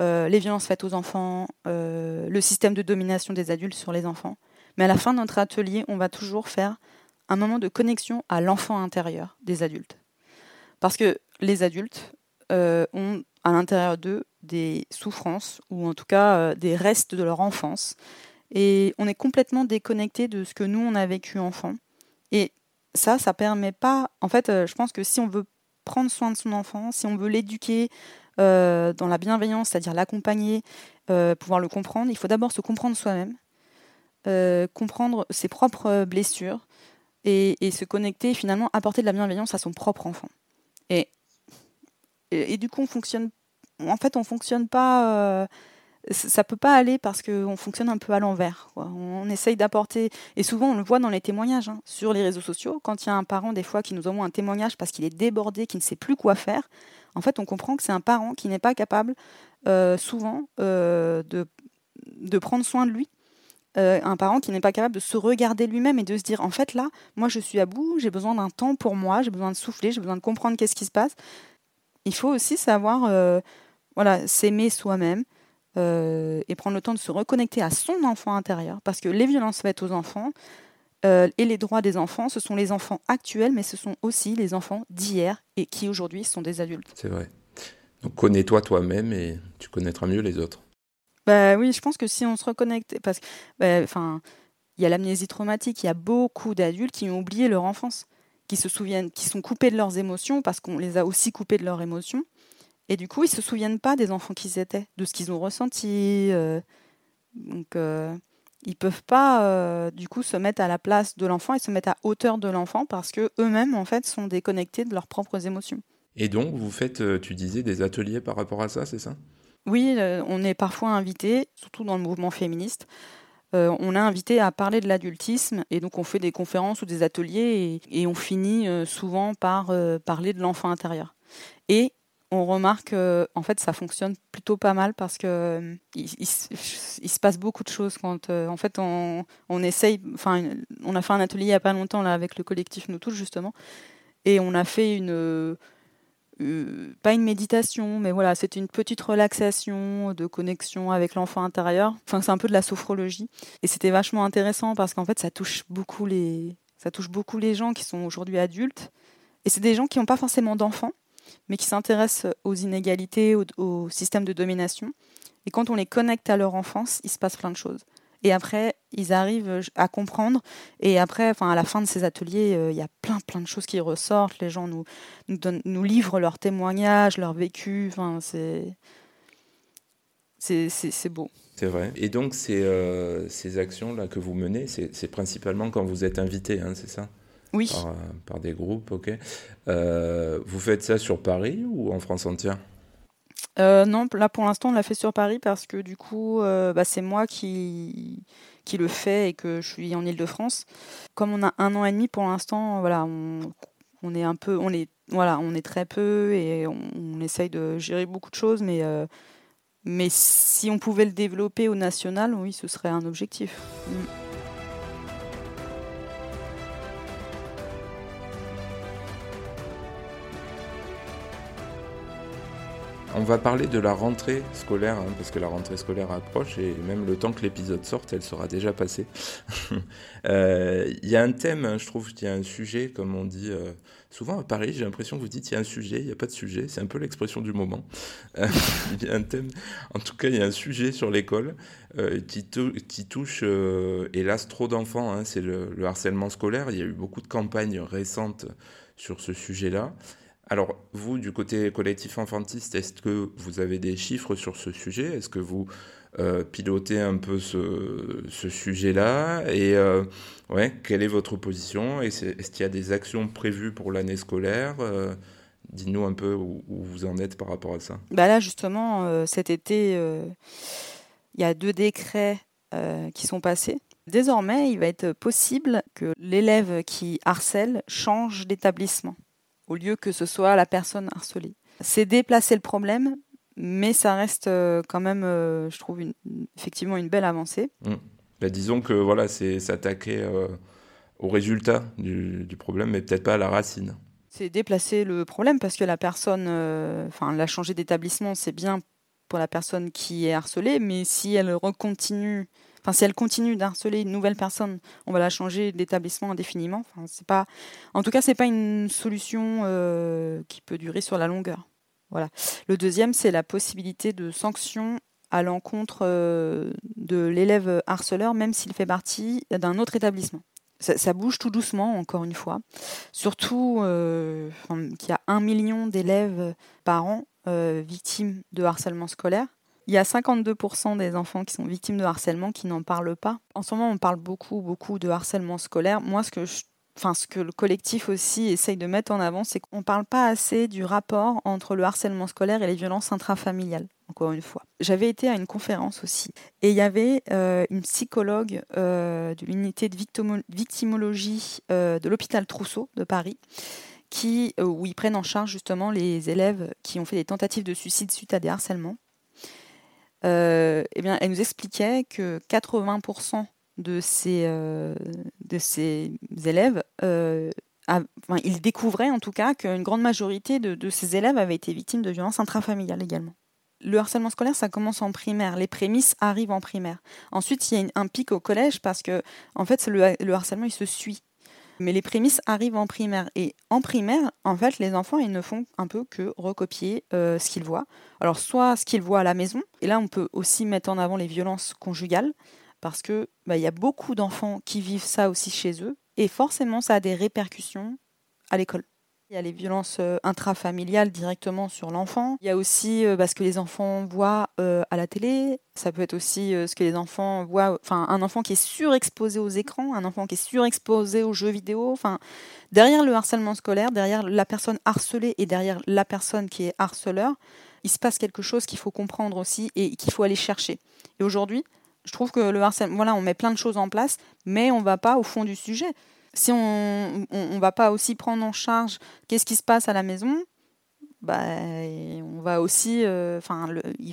euh, les violences faites aux enfants, euh, le système de domination des adultes sur les enfants. Mais à la fin de notre atelier, on va toujours faire un moment de connexion à l'enfant intérieur des adultes. Parce que les adultes euh, ont à l'intérieur d'eux des souffrances, ou en tout cas euh, des restes de leur enfance. Et on est complètement déconnecté de ce que nous, on a vécu enfant. Et ça, ça permet pas... En fait, euh, je pense que si on veut prendre soin de son enfant, si on veut l'éduquer dans la bienveillance, c'est-à-dire l'accompagner, pouvoir le comprendre, il faut d'abord se comprendre soi-même, comprendre ses propres blessures et, se connecter, finalement, apporter de la bienveillance à son propre enfant. Et, du coup, on fonctionne... En fait, on fonctionne pas... euh, ça peut pas aller parce qu'on fonctionne un peu à l'envers. On essaye d'apporter, et souvent on le voit dans les témoignages, hein, sur les réseaux sociaux, quand il y a un parent des fois qui nous envoie un témoignage parce qu'il est débordé, qui ne sait plus quoi faire, en fait on comprend que c'est un parent qui n'est pas capable euh, souvent euh, de, prendre soin de lui. Un parent qui n'est pas capable de se regarder lui-même et de se dire en fait là, moi je suis à bout, j'ai besoin d'un temps pour moi, j'ai besoin de souffler, j'ai besoin de comprendre qu'est-ce qui se passe. Il faut aussi savoir euh, voilà, s'aimer soi-même, euh, et prendre le temps de se reconnecter à son enfant intérieur, parce que les violences faites aux enfants euh, et les droits des enfants, ce sont les enfants actuels, mais ce sont aussi les enfants d'hier et qui aujourd'hui sont des adultes. C'est vrai. Donc connais-toi toi-même et tu connaîtras mieux les autres. Bah oui, je pense que si on se reconnecte, parce que, bah, il y a l'amnésie traumatique, il y a beaucoup d'adultes qui ont oublié leur enfance, qui se souviennent, qui sont coupés de leurs émotions parce qu'on les a aussi coupés de leurs émotions. Et du coup, ils se souviennent pas des enfants qu'ils étaient, de ce qu'ils ont ressenti. euh, donc, euh, ils peuvent pas, euh, du coup, se mettre à la place de l'enfant et se mettre à hauteur de l'enfant parce que eux-mêmes, en fait, sont déconnectés de leurs propres émotions. Et donc, vous faites, euh, tu disais, des ateliers par rapport à ça, c'est ça? Oui, on est parfois invité, surtout dans le mouvement féministe. Euh, on est invité à parler de l'adultisme et donc on fait des conférences ou des ateliers et, on finit euh, souvent par euh, parler de l'enfant intérieur. Et on remarque en fait ça fonctionne plutôt pas mal parce que il, se passe beaucoup de choses quand en fait on, on essaye enfin on a fait un atelier il y a pas longtemps là avec le collectif nous tous justement et on a fait une euh, pas une méditation, mais voilà, c'est une petite relaxation de connexion avec l'enfant intérieur. Enfin, c'est un peu de la sophrologie. Et c'était vachement intéressant parce qu'en fait, ça touche beaucoup les, ça touche beaucoup les gens qui sont aujourd'hui adultes. Et c'est des gens qui n'ont pas forcément d'enfants, mais qui s'intéressent aux inégalités, au, au système de domination. Et quand on les connecte à leur enfance, il se passe plein de choses. Et après, ils arrivent à comprendre. Et après, enfin, à la fin de ces ateliers, euh, il y a plein, plein de choses qui ressortent. Les gens nous, nous, nous livrent leurs témoignages, leur vécu. Enfin, c'est, c'est, beau. C'est vrai. Et donc, ces, euh, ces actions-là que vous menez, c'est, principalement quand vous êtes invité, hein, c'est ça? Oui. Par, par, des groupes, ok. Euh, vous faites ça sur Paris ou en France entière? Euh, non, là pour l'instant on l'a fait sur Paris parce que du coup euh, bah, c'est moi qui, qui le fais et que je suis en Ile-de-France. Comme on a un an et demi pour l'instant, voilà, on, est un peu, on est, voilà, on est très peu et on, essaye de gérer beaucoup de choses, mais, euh, mais si on pouvait le développer au national, oui, ce serait un objectif. Mm. On va parler de la rentrée scolaire, hein, parce que la rentrée scolaire approche et même le temps que l'épisode sorte, elle sera déjà passée. Euh, il y a un thème, hein, je trouve, il y a un sujet, comme on dit euh, souvent à Paris, j'ai l'impression que vous dites il y a un sujet, il n'y a pas de sujet, c'est un peu l'expression du moment. Euh, il y a un thème, en tout cas, il y a un sujet sur l'école qui, touche, hélas, trop d'enfants, hein, c'est le harcèlement scolaire. Il y a eu beaucoup de campagnes récentes sur ce sujet-là. Alors, vous, du côté collectif enfantiste, est-ce que vous avez des chiffres sur ce sujet? Est-ce que vous euh, pilotez un peu ce, sujet-là? Et euh, ouais, quelle est votre position Est-ce qu'il y a des actions prévues pour l'année scolaire? Euh, Dites-nous un peu où, vous en êtes par rapport à ça. Bah là, justement, cet été, il y a deux décrets qui sont passés. Désormais, il va être possible que l'élève qui harcèle change d'établissement au lieu que ce soit la personne harcelée. C'est déplacer le problème, mais ça reste euh, quand même, euh, je trouve, effectivement une belle avancée. Mmh. Disons que voilà, c'est s'attaquer euh, au résultat du, problème, mais peut-être pas à la racine. C'est déplacer le problème parce que la personne, enfin, la changer d'établissement, c'est bien pour la personne qui est harcelée, mais si elle recontinue Si elle continue d'harceler une nouvelle personne, on va la changer d'établissement indéfiniment. Enfin, c'est pas, en tout cas, c'est pas une solution euh, qui peut durer sur la longueur. Voilà. Le deuxième, c'est la possibilité de sanction à l'encontre euh, de l'élève harceleur, même s'il fait partie d'un autre établissement. Ça, bouge tout doucement, encore une fois. Surtout euh, qu'il y a un million d'élèves par an victimes de harcèlement scolaire. Il y a 52% des enfants qui sont victimes de harcèlement qui n'en parlent pas. En ce moment, on parle beaucoup, beaucoup de harcèlement scolaire. Moi, ce que le collectif aussi essaye de mettre en avant, c'est qu'on ne parle pas assez du rapport entre le harcèlement scolaire et les violences intrafamiliales, encore une fois. J'avais été à une conférence aussi, et il y avait euh, une psychologue euh, de l'unité de victimologie euh, de l'hôpital Trousseau de Paris, qui, où ils prennent en charge justement les élèves qui ont fait des tentatives de suicide suite à des harcèlements. Euh, eh bien, elle nous expliquait que 80% de ces, euh, de élèves, euh, ils découvraient en tout cas qu'une grande majorité de, de, ces élèves avaient été victimes de violences intrafamiliales également. Le harcèlement scolaire, ça commence en primaire. Les prémices arrivent en primaire. Ensuite, il y a un pic au collège parce que, en fait, le, le harcèlement, il se suit. Mais les prémices arrivent en primaire. Et en primaire, en fait, les enfants, ils ne font un peu que recopier euh, ce qu'ils voient. Alors, soit ce qu'ils voient à la maison, et là, on peut aussi mettre en avant les violences conjugales, parce que bah, y a beaucoup d'enfants qui vivent ça aussi chez eux, et forcément, ça a des répercussions à l'école. Il y a les violences euh, intrafamiliales directement sur l'enfant. Il y a aussi euh, bah, ce que les enfants voient euh, à la télé. Ça peut être aussi ce que les enfants voient. Enfin, un enfant qui est surexposé aux écrans, un enfant qui est surexposé aux jeux vidéo. Enfin, derrière le harcèlement scolaire, derrière la personne harcelée et derrière la personne qui est harceleur, il se passe quelque chose qu'il faut comprendre aussi et qu'il faut aller chercher. Et aujourd'hui, je trouve que le harcèlement, voilà, on met plein de choses en place, mais on ne va pas au fond du sujet si on ne va pas aussi prendre en charge qu'est-ce qui se passe à la maison, bah, on va aussi, enfin,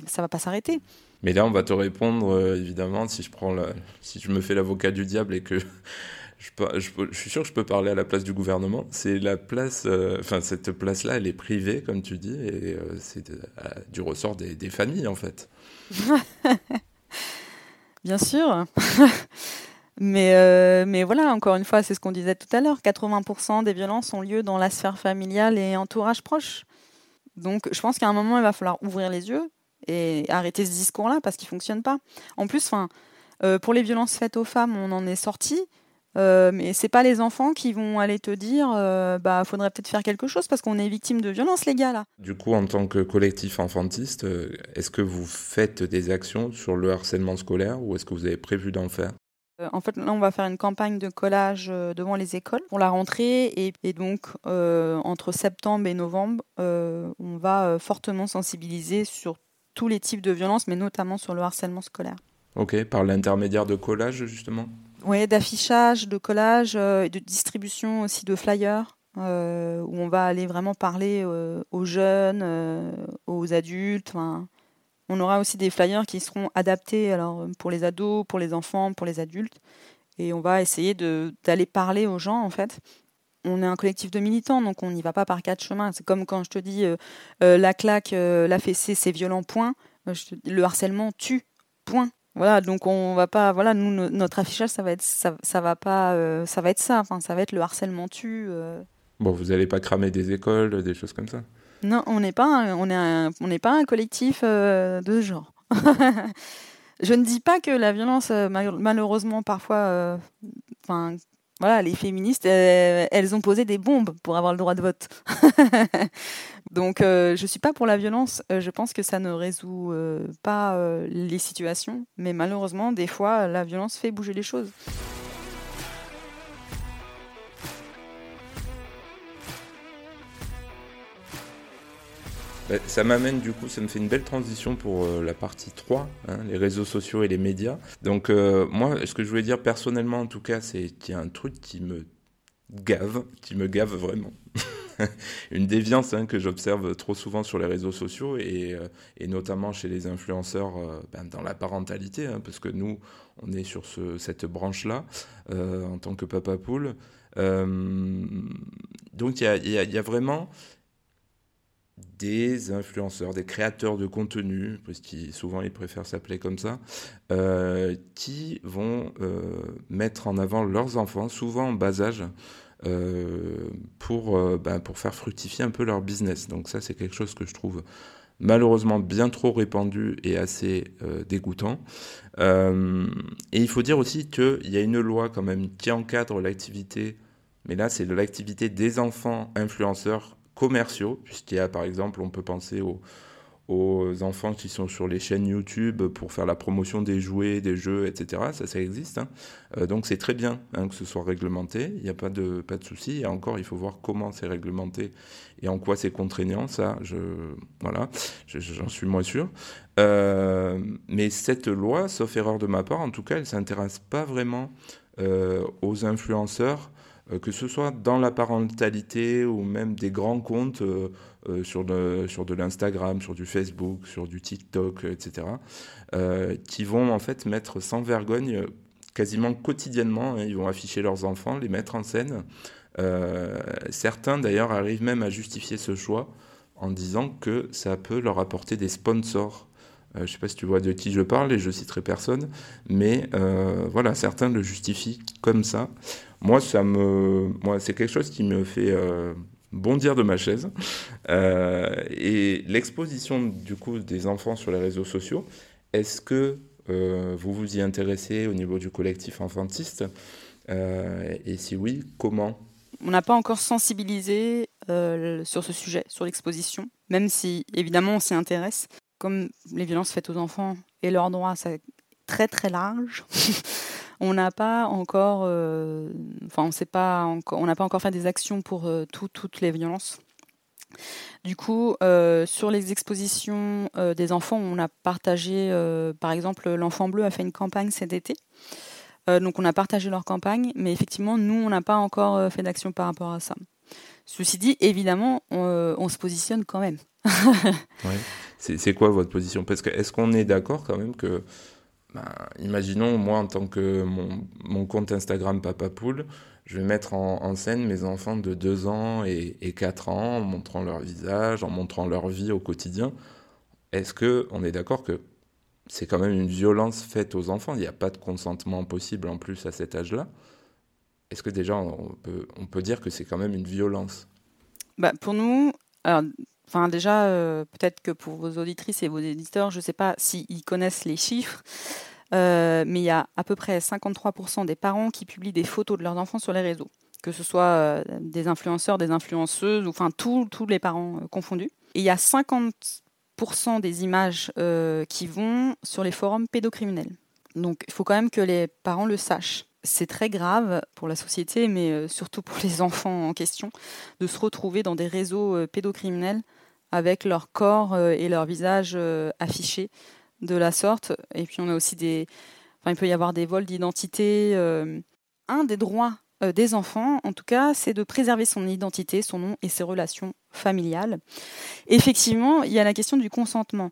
ça va pas s'arrêter. Mais là, on va te répondre, évidemment, si je prends, si je me fais l'avocat du diable et que je, je, suis sûr que je peux parler à la place du gouvernement. C'est la place, euh, enfin cette place-là, elle est privée, comme tu dis, et euh, c'est du ressort des, des, familles en fait. Bien sûr. mais, euh, mais voilà, encore une fois, c'est ce qu'on disait tout à l'heure. 80% des violences ont lieu dans la sphère familiale et entourage proche. Donc je pense qu'à un moment, il va falloir ouvrir les yeux et arrêter ce discours-là parce qu'il fonctionne pas. En plus, enfin, pour les violences faites aux femmes, on en est sorti. Euh, mais c'est pas les enfants qui vont aller te dire euh, bah faudrait peut-être faire quelque chose parce qu'on est victime de violences, les gars là. Du coup, en tant que collectif enfantiste, euh, est-ce que vous faites des actions sur le harcèlement scolaire ou est-ce que vous avez prévu d'en faire? En fait, là, on va faire une campagne de collage devant les écoles pour la rentrée. Et, donc, entre septembre et novembre, on va fortement sensibiliser sur tous les types de violences, mais notamment sur le harcèlement scolaire. Ok, par l'intermédiaire de collage, justement? Oui, d'affichage, de collage, euh, et de distribution aussi de flyers, euh, où on va aller vraiment parler euh, aux jeunes, aux adultes. On aura aussi des flyers qui seront adaptés alors, pour les ados, pour les enfants, pour les adultes. Et on va essayer d'aller parler aux gens, en fait. On est un collectif de militants, donc on n'y va pas par quatre chemins. C'est comme quand je te dis la claque, la fessée, c'est violent, point. le harcèlement tue, point. Voilà, donc on va pas, voilà, nous notre affichage ça va être ça, ça va pas, euh, ça va être ça, enfin ça va être le harcèlement tue. Euh. Bon, vous allez pas cramer des écoles, des choses comme ça. Non, on n'est pas, est, on un collectif euh, de genre. Je ne dis pas que la violence, malheureusement parfois, enfin voilà, les féministes, elles ont posé des bombes pour avoir le droit de vote. Donc, euh, je ne suis pas pour la violence. Euh, je pense que ça ne résout euh, pas les situations. Mais malheureusement, des fois, la violence fait bouger les choses. Ça m'amène du coup, ça me fait une belle transition pour euh, la partie 3, hein, les réseaux sociaux et les médias. Donc euh, moi, ce que je voulais dire personnellement en tout cas, c'est qu'il y a un truc qui me gave, qui me gave vraiment. une déviance hein, que j'observe trop souvent sur les réseaux sociaux et, euh, et notamment chez les influenceurs ben, dans la parentalité, hein, parce que nous, on est sur ce, cette branche-là en tant que papa poule. donc il y y, y a, vraiment des influenceurs, des créateurs de contenu, parce qu'ils souvent ils préfèrent s'appeler comme ça, euh, qui vont euh, mettre en avant leurs enfants, souvent en bas âge, euh, pour, ben, pour faire fructifier un peu leur business. Donc ça c'est quelque chose que je trouve malheureusement bien trop répandu et assez dégoûtant. et il faut dire aussi qu'il y a une loi quand même qui encadre l'activité, mais là c'est l'activité des enfants influenceurs commerciaux, puisqu'il y a par exemple, on peut penser aux, aux, enfants qui sont sur les chaînes YouTube pour faire la promotion des jouets, des jeux, etc. Ça, ça existe. Hein. Euh, donc c'est très bien hein, que ce soit réglementé, il n'y a pas de, pas de souci. Et encore, il faut voir comment c'est réglementé et en quoi c'est contraignant. Ça, je, voilà, j'en suis moins sûr. Euh, mais cette loi, sauf erreur de ma part, en tout cas, elle ne s'intéresse pas vraiment euh, aux influenceurs que ce soit dans la parentalité ou même des grands comptes euh, euh, sur, de, sur de l'Instagram, sur du Facebook, sur du TikTok, etc., qui vont en fait mettre sans vergogne quasiment quotidiennement, hein, ils vont afficher leurs enfants, les mettre en scène. certains d'ailleurs arrivent même à justifier ce choix en disant que ça peut leur apporter des sponsors. Je ne sais pas si tu vois de qui je parle et je citerai personne, mais voilà, certains le justifient comme ça moi, ça me, moi, c'est quelque chose qui me fait euh, bondir de ma chaise. Euh, et l'exposition du coup des enfants sur les réseaux sociaux, est-ce que euh, vous vous y intéressez au niveau du collectif enfantiste? Et si oui, comment? On n'a pas encore sensibilisé sur ce sujet, sur l'exposition, même si évidemment on s'y intéresse. Comme les violences faites aux enfants et leurs droits, c'est très très large. On n'a pas encore, euh, on sait pas, on n'a pas encore fait des actions pour euh, toutes les violences. Du coup, euh, sur les expositions des enfants, on a partagé, par exemple, l'Enfant Bleu a fait une campagne cet été. donc, on a partagé leur campagne, mais effectivement, nous, on n'a pas encore fait d'action par rapport à ça. Ceci dit, évidemment, on, se positionne quand même. C'est quoi votre position? Parce que est-ce qu'on est, d'accord quand même que, ben, imaginons moi en tant que mon, compte Instagram Papa Poule, je vais mettre en, scène mes enfants de 2 ans et, et 4 ans en montrant leur visage, en montrant leur vie au quotidien. Est-ce que on est d'accord que c'est quand même une violence faite aux enfants? Il n'y a pas de consentement possible en plus à cet âge-là. Est-ce que déjà on peut, on peut dire que c'est quand même une violence? Bah, Pour nous, alors, enfin déjà, euh, peut-être que pour vos auditrices et vos éditeurs, je ne sais pas s'ils connaissent les chiffres, euh, mais il y a à peu près 53% des parents qui publient des photos de leurs enfants sur les réseaux, que ce soit euh, des influenceurs, des influenceuses, enfin tous les parents confondus. Et il y a 50% des images qui vont sur les forums pédocriminels. Donc il faut quand même que les parents le sachent c'est très grave pour la société, mais surtout pour les enfants en question, de se retrouver dans des réseaux pédocriminels avec leur corps euh, et leur visage affichés de la sorte. Et puis on a aussi des... Enfin, il peut y avoir des vols d'identité. Un des droits des enfants, en tout cas, c'est de préserver son identité, son nom et ses relations familiales. Effectivement, il y a la question du consentement.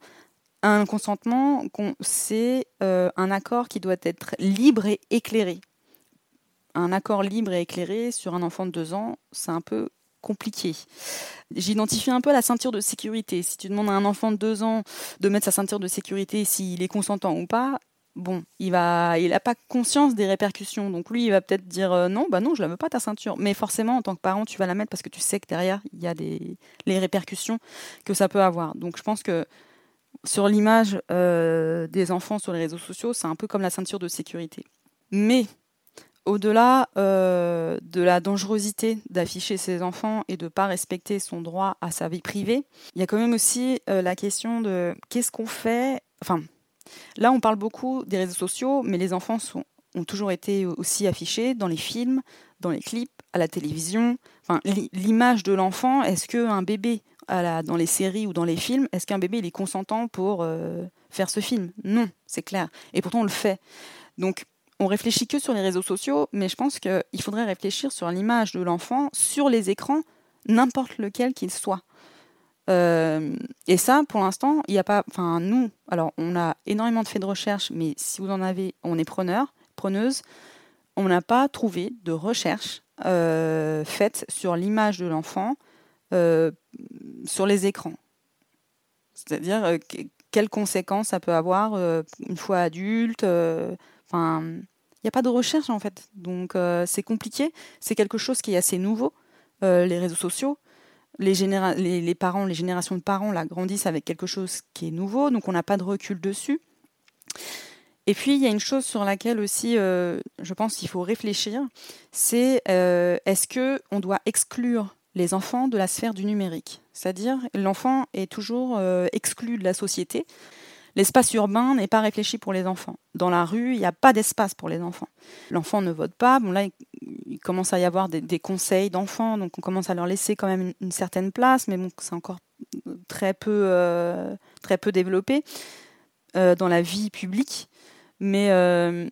Un consentement, c'est un accord qui doit être libre et éclairé un accord libre et éclairé sur un enfant de deux ans, c'est un peu compliqué. J'identifie un peu la ceinture de sécurité. Si tu demandes à un enfant de deux ans de mettre sa ceinture de sécurité, s'il est consentant ou pas, bon, il va, il n'a pas conscience des répercussions. Donc lui, il va peut-être dire euh, non, bah non, je la veux pas ta ceinture. Mais forcément, en tant que parent, tu vas la mettre parce que tu sais que derrière, il y a les répercussions que ça peut avoir. Donc je pense que sur l'image euh, des enfants sur les réseaux sociaux, c'est un peu comme la ceinture de sécurité. Mais au-delà euh, de la dangerosité d'afficher ses enfants et de ne pas respecter son droit à sa vie privée, il y a quand même aussi euh, la question de qu'est-ce qu'on fait. Enfin, là, on parle beaucoup des réseaux sociaux, mais les enfants ont toujours été aussi affichés dans les films, dans les clips, à la télévision. Enfin, l'image de l'enfant, est-ce qu'un bébé dans les séries ou dans les films, est-ce qu'un bébé est consentant pour euh, faire ce film? Non, c'est clair. Et pourtant, on le fait. Donc, on réfléchit que sur les réseaux sociaux, mais je pense qu'il faudrait réfléchir sur l'image de l'enfant sur les écrans, n'importe lequel qu'il soit. Euh, et ça, pour l'instant, il n'y a pas. Enfin, nous, alors, on a énormément de faits de recherche, mais si vous en avez, on est preneur, preneuse. On n'a pas trouvé de recherche euh, faite sur l'image de l'enfant euh, sur les écrans. C'est-à-dire quelles conséquences ça peut avoir une fois adulte. Il n'y a pas de recherche en fait. Donc euh, c'est compliqué. C'est quelque chose qui est assez nouveau. Euh, les réseaux sociaux, les, parents, les générations de parents grandissent avec quelque chose qui est nouveau, donc on n'a pas de recul dessus. Et puis il y a une chose sur laquelle aussi, euh, je pense qu'il faut réfléchir, c'est est-ce que on doit exclure les enfants de la sphère du numérique? C'est-à-dire l'enfant est toujours exclu de la société. L'espace urbain n'est pas réfléchi pour les enfants. Dans la rue, il n'y a pas d'espace pour les enfants. L'enfant ne vote pas. Bon, là, il commence à y avoir des, conseils d'enfants, donc on commence à leur laisser quand même une, certaine place, mais bon, c'est encore très peu, euh, très peu développé euh, dans la vie publique. Mais euh,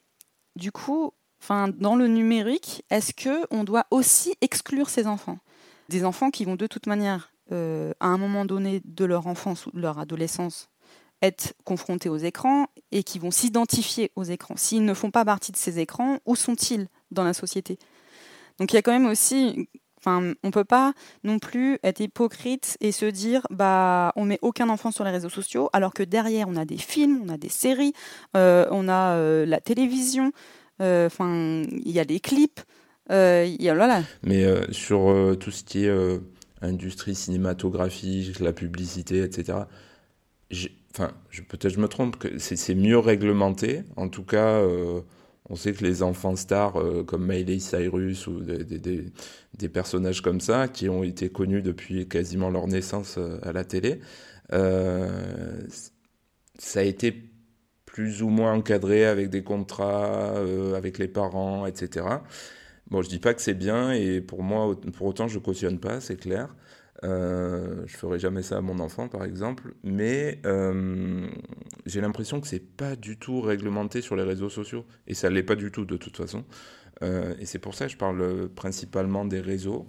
du coup, dans le numérique, est-ce que on doit aussi exclure ces enfants? Des enfants qui vont de toute manière, à un moment donné de leur enfance ou de leur adolescence, être confrontés aux écrans et qui vont s'identifier aux écrans. S'ils ne font pas partie de ces écrans, où sont-ils dans la société? Donc il y a quand même aussi, enfin, on peut pas non plus être hypocrite et se dire, bah, on met aucun enfant sur les réseaux sociaux, alors que derrière on a des films, on a des séries, euh, on a euh, la télévision, euh, enfin, il y a des clips. Mais sur tout ce qui est industrie cinématographique, la publicité, etc enfin, peut-être je me trompe, que c'est mieux réglementé. En tout cas, euh, on sait que les enfants stars euh, comme Miley Cyrus ou des, personnages comme ça, qui ont été connus depuis quasiment leur naissance euh, à la télé, ça a été plus ou moins encadré avec des contrats, avec les parents, etc. Bon, je dis pas que c'est bien et pour moi, pour autant, je cautionne pas, c'est clair. Euh, je ferai jamais ça à mon enfant, par exemple, mais euh, j'ai l'impression que c'est pas du tout réglementé sur les réseaux sociaux, et ça l'est pas du tout de toute façon. Euh, et c'est pour ça que je parle principalement des réseaux.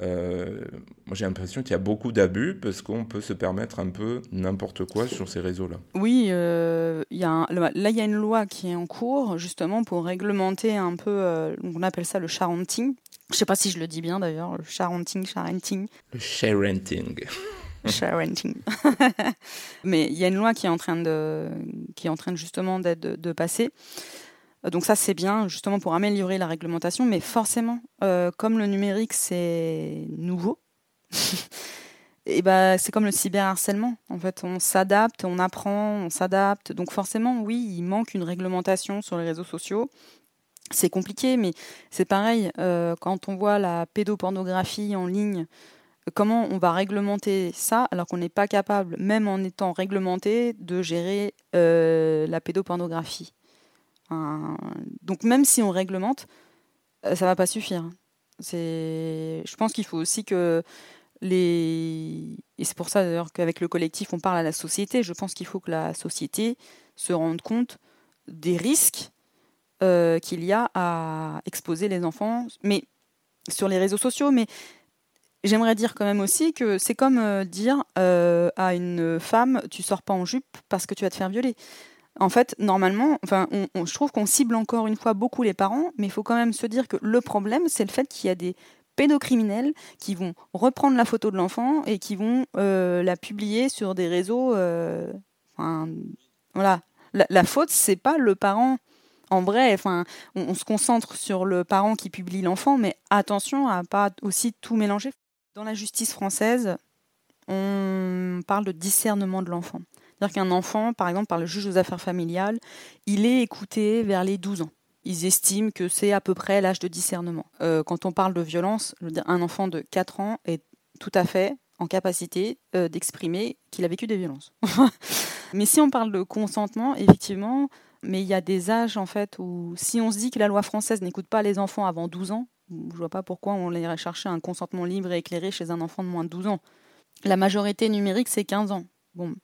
euh, moi j'ai l'impression qu'il y a beaucoup d'abus parce qu'on peut se permettre un peu n'importe quoi sur ces réseaux-là. Oui, euh, y a là il y a une loi qui est en cours justement pour réglementer un peu, euh, on appelle ça le sharenting. Je ne sais pas si je le dis bien d'ailleurs, le sharenting, sharenting. Le sharenting. sharenting. Mais il y a une loi qui est en train de, qui est en train justement d'être de passer donc ça, c'est bien justement pour améliorer la réglementation, mais forcément, euh, comme le numérique, c'est nouveau, et ben, c'est comme le cyberharcèlement. En fait, on s'adapte, on apprend, on s'adapte. Donc forcément, oui, il manque une réglementation sur les réseaux sociaux. C'est compliqué, mais c'est pareil, euh, quand on voit la pédopornographie en ligne, comment on va réglementer ça alors qu'on n'est pas capable, même en étant réglementé, de gérer euh, la pédopornographie? Donc même si on réglemente, euh, ça va pas suffire. Je pense qu'il faut aussi que les et c'est pour ça d'ailleurs qu'avec le collectif on parle à la société. Je pense qu'il faut que la société se rende compte des risques euh, qu'il y a à exposer les enfants, mais sur les réseaux sociaux. Mais j'aimerais dire quand même aussi que c'est comme euh, dire à une femme tu sors pas en jupe parce que tu vas te faire violer en fait, normalement, enfin, je trouve qu'on cible encore une fois beaucoup les parents, mais il faut quand même se dire que le problème, c'est le fait qu'il y a des pédocriminels qui vont reprendre la photo de l'enfant et qui vont euh, la publier sur des réseaux. Euh, voilà, la, la faute, c'est pas le parent. En vrai, enfin, on, se concentre sur le parent qui publie l'enfant, mais attention à pas aussi tout mélanger. Dans la justice française, on parle de discernement de l'enfant. C'est-à-dire qu'un enfant, par exemple, par le juge aux affaires familiales, il est écouté vers les 12 ans. Ils estiment que c'est à peu près l'âge de discernement. Euh, quand on parle de violence, un enfant de 4 ans est tout à fait en capacité euh, d'exprimer qu'il a vécu des violences. mais si on parle de consentement, effectivement, mais il y a des âges en fait où si on se dit que la loi française n'écoute pas les enfants avant 12 ans, je vois pas pourquoi on irait chercher un consentement libre et éclairé chez un enfant de moins de 12 ans. La majorité numérique, c'est 15 ans. Bon.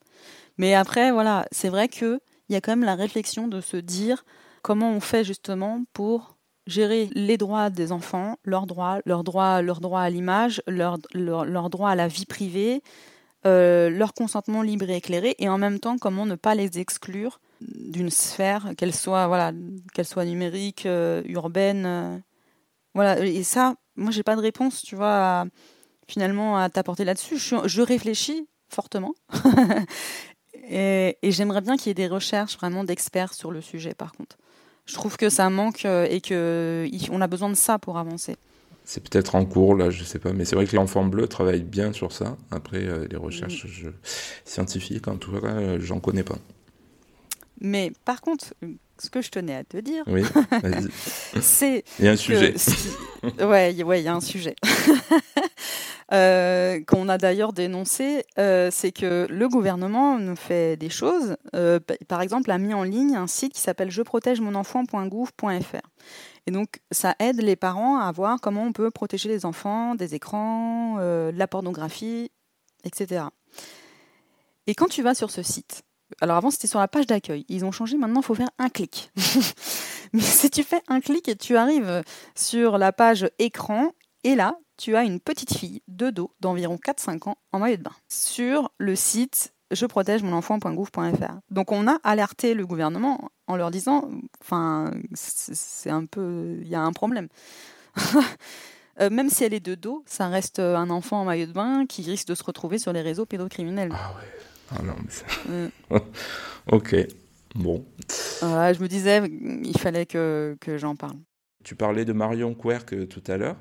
Mais après, voilà, c'est vrai qu'il y a quand même la réflexion de se dire comment on fait justement pour gérer les droits des enfants, leurs droits à l'image, leurs leur, droits à la vie privée, euh, leur consentement libre et éclairé, et en même temps comment ne pas les exclure d'une sphère, qu'elle soit voilà, qu'elle soit numérique, euh, urbaine, euh, voilà. Et ça, moi j'ai pas de réponse, tu vois, finalement à t'apporter là-dessus. je réfléchis fortement Et, j'aimerais bien qu'il y ait des recherches vraiment d'experts sur le sujet, par contre. Je trouve que ça manque euh, et qu'on a besoin de ça pour avancer. C'est peut-être en cours, là, je sais pas, mais c'est vrai que l'enfant bleu travaille bien sur ça. Après, euh, les recherches scientifiques, en tout cas, j'en connais pas. Mais par contre, ce que je tenais à te dire, oui, c'est. Il y a un sujet. ouais, ouais, il y a un sujet. Euh, qu'on a d'ailleurs dénoncé, euh, c'est que le gouvernement nous fait des choses. Euh, par exemple, a mis en ligne un site qui s'appelle jeprotègemonenfant.gouv.fr. Et donc, ça aide les parents à voir comment on peut protéger les enfants des écrans, de la pornographie, etc. Et quand tu vas sur ce site, alors avant c'était sur la page d'accueil, ils ont changé, maintenant il faut faire un clic. Mais si tu fais un clic et tu arrives sur la page écran, et là, tu as une petite fille de dos d'environ 4-5 ans en maillot de bain sur le site je protège mon enfant.gouv.fr. Donc on a alerté le gouvernement en leur disant, enfin, c'est un peu, il y a un problème. Euh, même si elle est de dos, ça reste un enfant en maillot de bain qui risque de se retrouver sur les réseaux pédocriminels. Ah ouais. Ah non, mais ça... ok. Bon. je me disais, il fallait que, que j'en parle. Tu parlais de Marion Querc tout à l'heure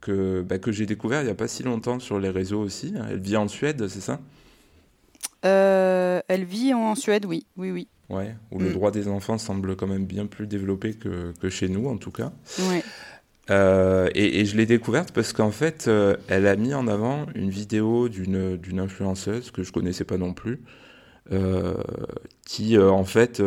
que, bah, que j'ai découvert il n'y a pas si longtemps sur les réseaux aussi. Elle vit en Suède, c'est ça? Euh, Elle vit en Suède, oui. oui, oui. Ouais, où le mm. droit des enfants semble quand même bien plus développé que, que chez nous, en tout cas. Ouais. Euh, et, je l'ai découverte parce qu'en fait, euh, elle a mis en avant une vidéo d'une, influenceuse que je connaissais pas non plus, qui en fait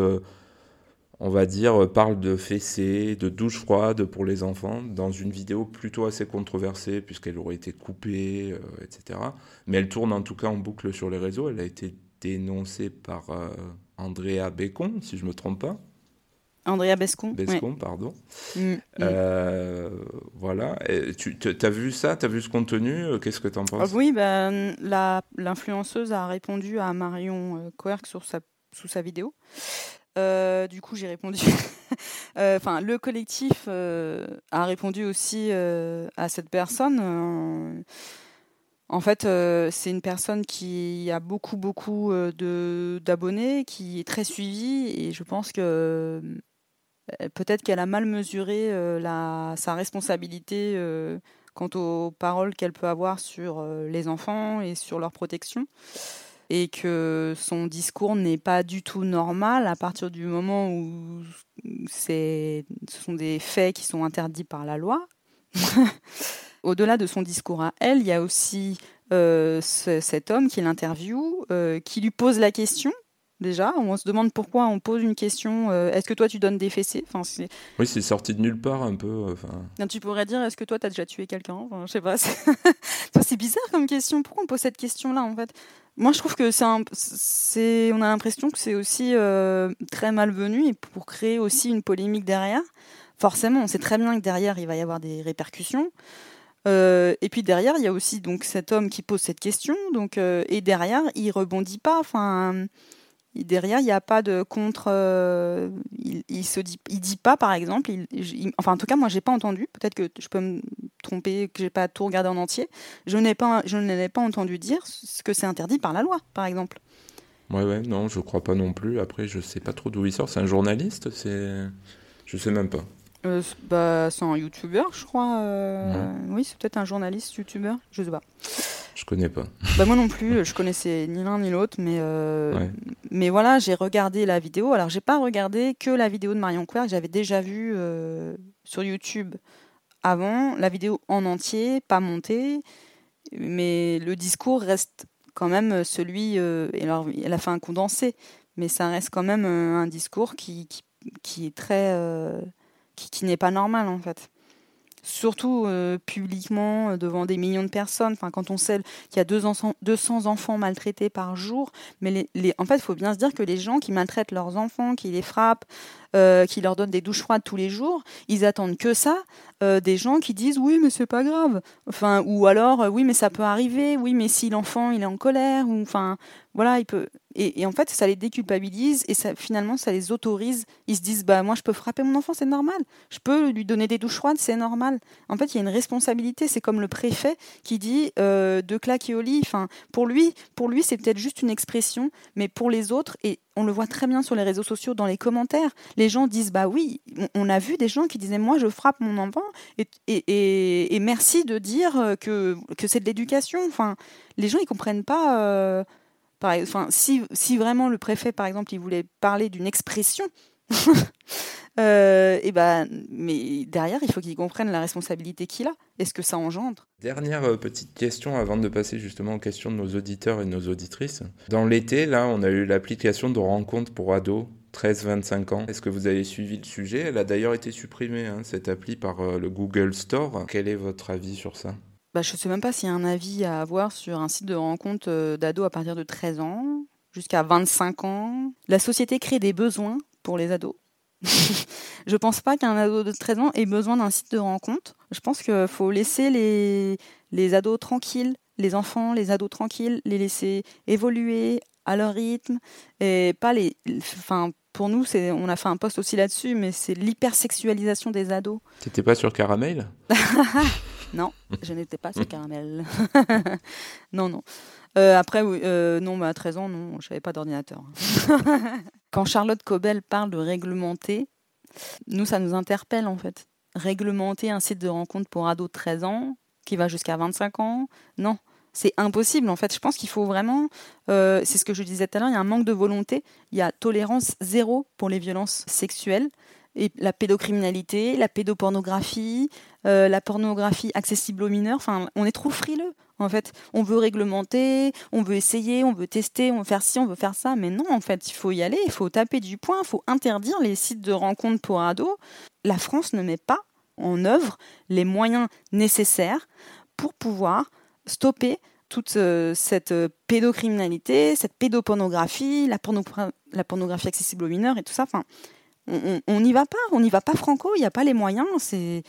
on va dire, euh, parle de fessées, de douche froide pour les enfants, dans une vidéo plutôt assez controversée, puisqu'elle aurait été coupée, euh, etc. Mais elle tourne en tout cas en boucle sur les réseaux. Elle a été dénoncée par euh, Andrea Bécon, si je me trompe pas. Andrea Bescon. Bescon, pardon. Mm, mm. Euh, voilà. Et tu as vu ça? Tu as vu ce contenu? Qu'est-ce que tu en penses? Oui, ben, l'influenceuse a répondu à Marion euh, Querc sur sa, sous sa vidéo. Euh, du coup, j'ai répondu. Euh, Enfin, le collectif euh, a répondu aussi euh, à cette personne. Euh, en fait, euh, c'est une personne qui a beaucoup, beaucoup euh, de d'abonnés, qui est très suivie, et je pense que euh, peut-être qu'elle a mal mesuré euh, sa responsabilité euh, quant aux paroles qu'elle peut avoir sur euh, les enfants et sur leur protection et que son discours n'est pas du tout normal à partir du moment où ce sont des faits qui sont interdits par la loi. Au-delà de son discours à elle, il y a aussi euh, ce- cet homme qui l'interviewe, euh, qui lui pose la question. Déjà, on se demande pourquoi on pose une question. euh, est-ce que toi tu donnes des fessées? Enfin, Oui, c'est sorti de nulle part un peu. Bien, Tu pourrais dire, est-ce que toi, tu as déjà tué quelqu'un? Enfin, Je sais pas. C'est bizarre comme question. Pourquoi on pose cette question-là, en fait? Moi, je trouve que c'est, un... c'est... on a l'impression que c'est aussi euh, très malvenu et pour créer aussi une polémique derrière. Forcément, on sait très bien que derrière, il va y avoir des répercussions. Euh, et puis derrière, il y a aussi donc cet homme qui pose cette question. Donc, euh, et derrière, il rebondit pas. Enfin, derrière, il n'y a pas de contre. euh, il, il se dit, il dit pas, par exemple. Enfin, en tout cas, moi, j'ai pas entendu. Peut-être que je peux me tromper, que j'ai pas tout regardé en entier. Je n'ai pas, je ne pas entendu dire ce que c'est interdit par la loi, par exemple. ouais, ouais, non, je crois pas non plus. Après, je sais pas trop d'où il sort. C'est un journaliste C'est. Je sais même pas. Euh, c'est- bah, c'est un youtubeur, je crois. euh, Oui, c'est peut-être un journaliste youtubeur. Je sais pas. Je connais pas. Bah moi non plus, je connaissais ni l'un ni l'autre, mais euh, Ouais. mais voilà, j'ai regardé la vidéo. Alors j'ai pas regardé que la vidéo de Marion Querc, j'avais déjà vu euh, sur YouTube avant la vidéo en entier, pas montée, mais le discours reste quand même celui. et alors elle a fait un condensé, mais ça reste quand même un discours qui qui, qui est très qui, n'est pas normal en fait. Surtout euh, publiquement euh, devant des millions de personnes. Enfin, quand on sait qu'il y a deux enfants- 200 enfants maltraités par jour, mais en fait, il faut bien se dire que les gens qui maltraitent leurs enfants, qui les frappent, euh, qui leur donnent des douches froides tous les jours, ils attendent que ça. euh, des gens qui disent oui, mais c'est pas grave. Enfin, ou alors euh, oui, mais ça peut arriver. Oui, mais si l'enfant il est en colère, ou enfin, voilà, il peut. Et, en fait, ça les déculpabilise et ça, finalement, ça les autorise. Ils se disent bah moi, je peux frapper mon enfant, c'est normal. Je peux lui donner des douches froides, c'est normal. En fait, il y a une responsabilité. C'est comme le préfet qui dit euh, de claquer au lit. Enfin, pour lui, pour lui, c'est peut-être juste une expression, mais pour les autres, et on le voit très bien sur les réseaux sociaux, dans les commentaires, les gens disent bah oui, on- a vu des gens qui disaient moi je frappe mon enfant et, et, et- merci de dire que, que c'est de l'éducation. Enfin, les gens ils comprennent pas. euh, enfin, si, si vraiment le préfet par exemple il voulait parler d'une expression. euh, et ben, mais derrière, il faut qu'il comprenne la responsabilité qu'il a et ce que ça engendre? Dernière euh, petite question avant de passer justement aux questions de nos auditeurs et de nos auditrices. Dans l'été, là, on a eu l'application de rencontre pour ados 13-25 ans. Est-ce que vous avez suivi le sujet? Elle a d'ailleurs été supprimée, hein, cette appli, par euh, le Google Store. Quel est votre avis sur ça? Bah, je ne sais même pas s'il y a un avis à avoir sur un site de rencontre euh, d'ados à partir de 13 ans jusqu'à 25 ans. La société crée des besoins pour les ados. je pense pas qu'un ado de 13 ans ait besoin d'un site de rencontre. Je pense qu'il faut laisser les, les ados tranquilles, les enfants, les ados tranquilles, les laisser évoluer à leur rythme et pas les. Enfin, pour nous, c'est, on a fait un post aussi là-dessus, mais c'est l'hypersexualisation des ados. T'étais pas sur Caramel? Non, je n'étais pas ce caramel. non, non. Euh, après, euh, non, mais à 13 ans, non, je n'avais pas d'ordinateur. Quand Charlotte Cobel parle de réglementer, nous, ça nous interpelle en fait. Réglementer un site de rencontre pour ados de 13 ans, qui va jusqu'à 25 ans, non. C'est impossible en fait. Je pense qu'il faut vraiment, euh, c'est ce que je disais tout à l'heure, il y a un manque de volonté, il y a tolérance zéro pour les violences sexuelles et la pédocriminalité, la pédopornographie, euh, la pornographie accessible aux mineurs. On est trop frileux. En fait, on veut réglementer, on veut essayer, on veut tester, on veut faire ci, on veut faire ça, mais non, en fait, il faut y aller, il faut taper du poing, il faut interdire les sites de rencontres pour ados. La France ne met pas en œuvre les moyens nécessaires pour pouvoir stopper toute euh, cette euh, pédocriminalité, cette pédopornographie, la, porno- la pornographie accessible aux mineurs et tout ça. On n'y va pas, on n'y va pas franco, il n'y a pas les moyens, et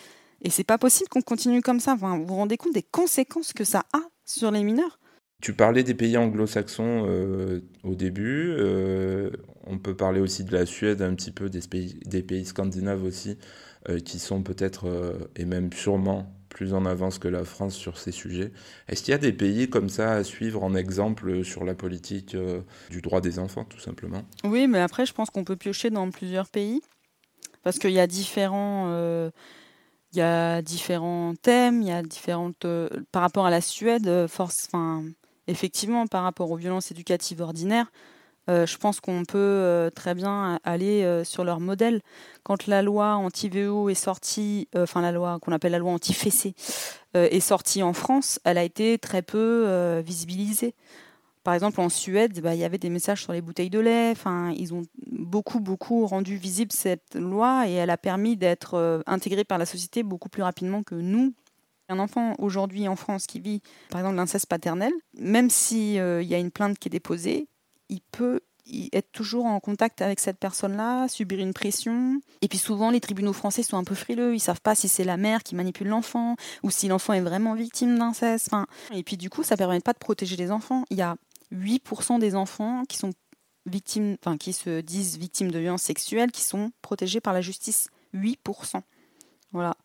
c'est pas possible qu'on continue comme ça. vous vous rendez compte des conséquences que ça a sur les mineurs? Tu parlais des pays anglo-saxons euh, au début. Euh, on peut parler aussi de la Suède, un petit peu des pays, des pays scandinaves aussi, euh, qui sont peut-être et même sûrement plus en avance que la France sur ces sujets. Est-ce qu'il y a des pays comme ça à suivre en exemple sur la politique du droit des enfants, tout simplement? Oui, mais après, je pense qu'on peut piocher dans plusieurs pays parce qu'il y a différents il y a différents thèmes, il y a différentes. Euh, par rapport à la Suède, euh, force, enfin, effectivement, par rapport aux violences éducatives ordinaires, euh, je pense qu'on peut très bien aller sur leur modèle. Quand la loi anti-VO est sortie, enfin la loi qu'on appelle la loi anti-fessé, est sortie en France, elle a été très peu visibilisée. Par exemple, en Suède, bah, il y avait des messages sur les bouteilles de lait. Enfin, ils ont beaucoup, beaucoup rendu visible cette loi et elle a permis d'être euh, intégrée par la société beaucoup plus rapidement que nous. Un enfant aujourd'hui en France qui vit, par exemple, l'inceste paternel, même s'il euh, y a une plainte qui est déposée, il peut être toujours en contact avec cette personne-là, subir une pression. Et puis souvent, les tribunaux français sont un peu frileux. Ils savent pas si c'est la mère qui manipule l'enfant ou si l'enfant est vraiment victime d'inceste. Enfin, et puis du coup, ça permet pas de protéger les enfants. Il y a 8% des enfants qui sont victimes, enfin qui se disent victimes de violences sexuelles, qui sont protégés par la justice. 8%. Voilà.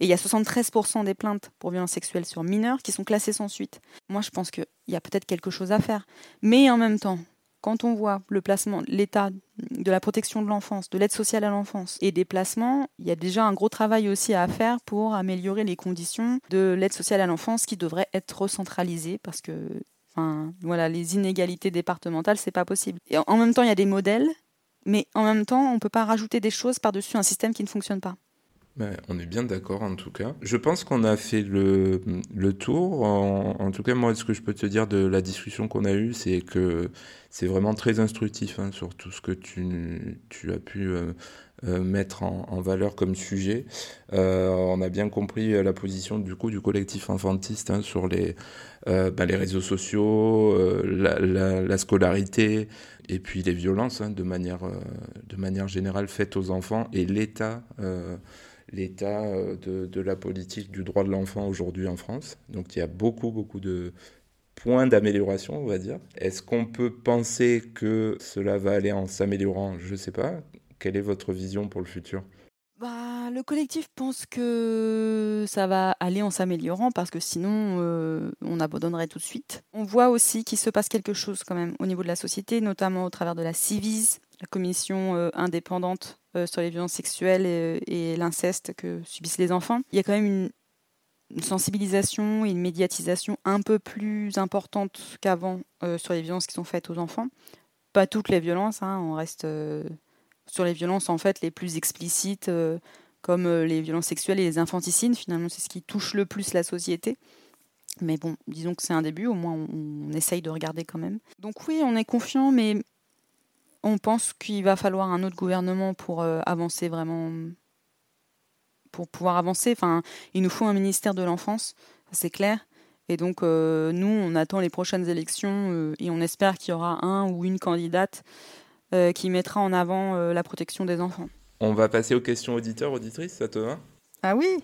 Et il y a 73% des plaintes pour violences sexuelles sur mineurs qui sont classées sans suite. Moi, je pense qu'il y a peut-être quelque chose à faire. Mais en même temps, quand on voit le placement, l'état de la protection de l'enfance, de l'aide sociale à l'enfance et des placements, il y a déjà un gros travail aussi à faire pour améliorer les conditions de l'aide sociale à l'enfance qui devrait être recentralisée parce que voilà, les inégalités départementales, c'est pas possible. Et en même temps, il y a des modèles, mais en même temps, on peut pas rajouter des choses par-dessus un système qui ne fonctionne pas. Ben, on est bien d'accord en tout cas. Je pense qu'on a fait le, tour. En, tout cas, moi, ce que je peux te dire de la discussion qu'on a eue, c'est que c'est vraiment très instructif hein, sur tout ce que tu, tu as pu euh, euh, mettre en, valeur comme sujet. Euh, on a bien compris la position du coup du collectif enfantiste hein, sur les, ben, les réseaux sociaux, la, scolarité et puis les violences hein, de, manière, de manière générale faites aux enfants et l'état l'état de, de, la politique du droit de l'enfant aujourd'hui en France. Donc il y a beaucoup, beaucoup de points d'amélioration, on va dire. Est-ce qu'on peut penser que cela va aller en s'améliorant? Je ne sais pas. Quelle est votre vision pour le futur? Bah, le collectif pense que ça va aller en s'améliorant parce que sinon euh, on abandonnerait tout de suite. On voit aussi qu'il se passe quelque chose quand même au niveau de la société, notamment au travers de la CIVIS, la commission euh, indépendante euh, sur les violences sexuelles et, l'inceste que subissent les enfants. Il y a quand même une, sensibilisation et une médiatisation un peu plus importante qu'avant sur les violences qui sont faites aux enfants. Pas toutes les violences, hein, on reste sur les violences en fait les plus explicites, euh, comme euh, les violences sexuelles et les infanticides. Finalement, c'est ce qui touche le plus la société. Mais bon, disons que c'est un début, au moins on, essaye de regarder quand même. Donc oui, on est confiant, mais on pense qu'il va falloir un autre gouvernement pour euh, avancer vraiment, pour pouvoir avancer. Enfin, il nous faut un ministère de l'enfance, c'est clair. Et donc, nous, on attend les prochaines élections et on espère qu'il y aura un ou une candidate euh, qui mettra en avant euh, la protection des enfants. On va passer aux questions auditeurs, auditrices, ça te va Ah oui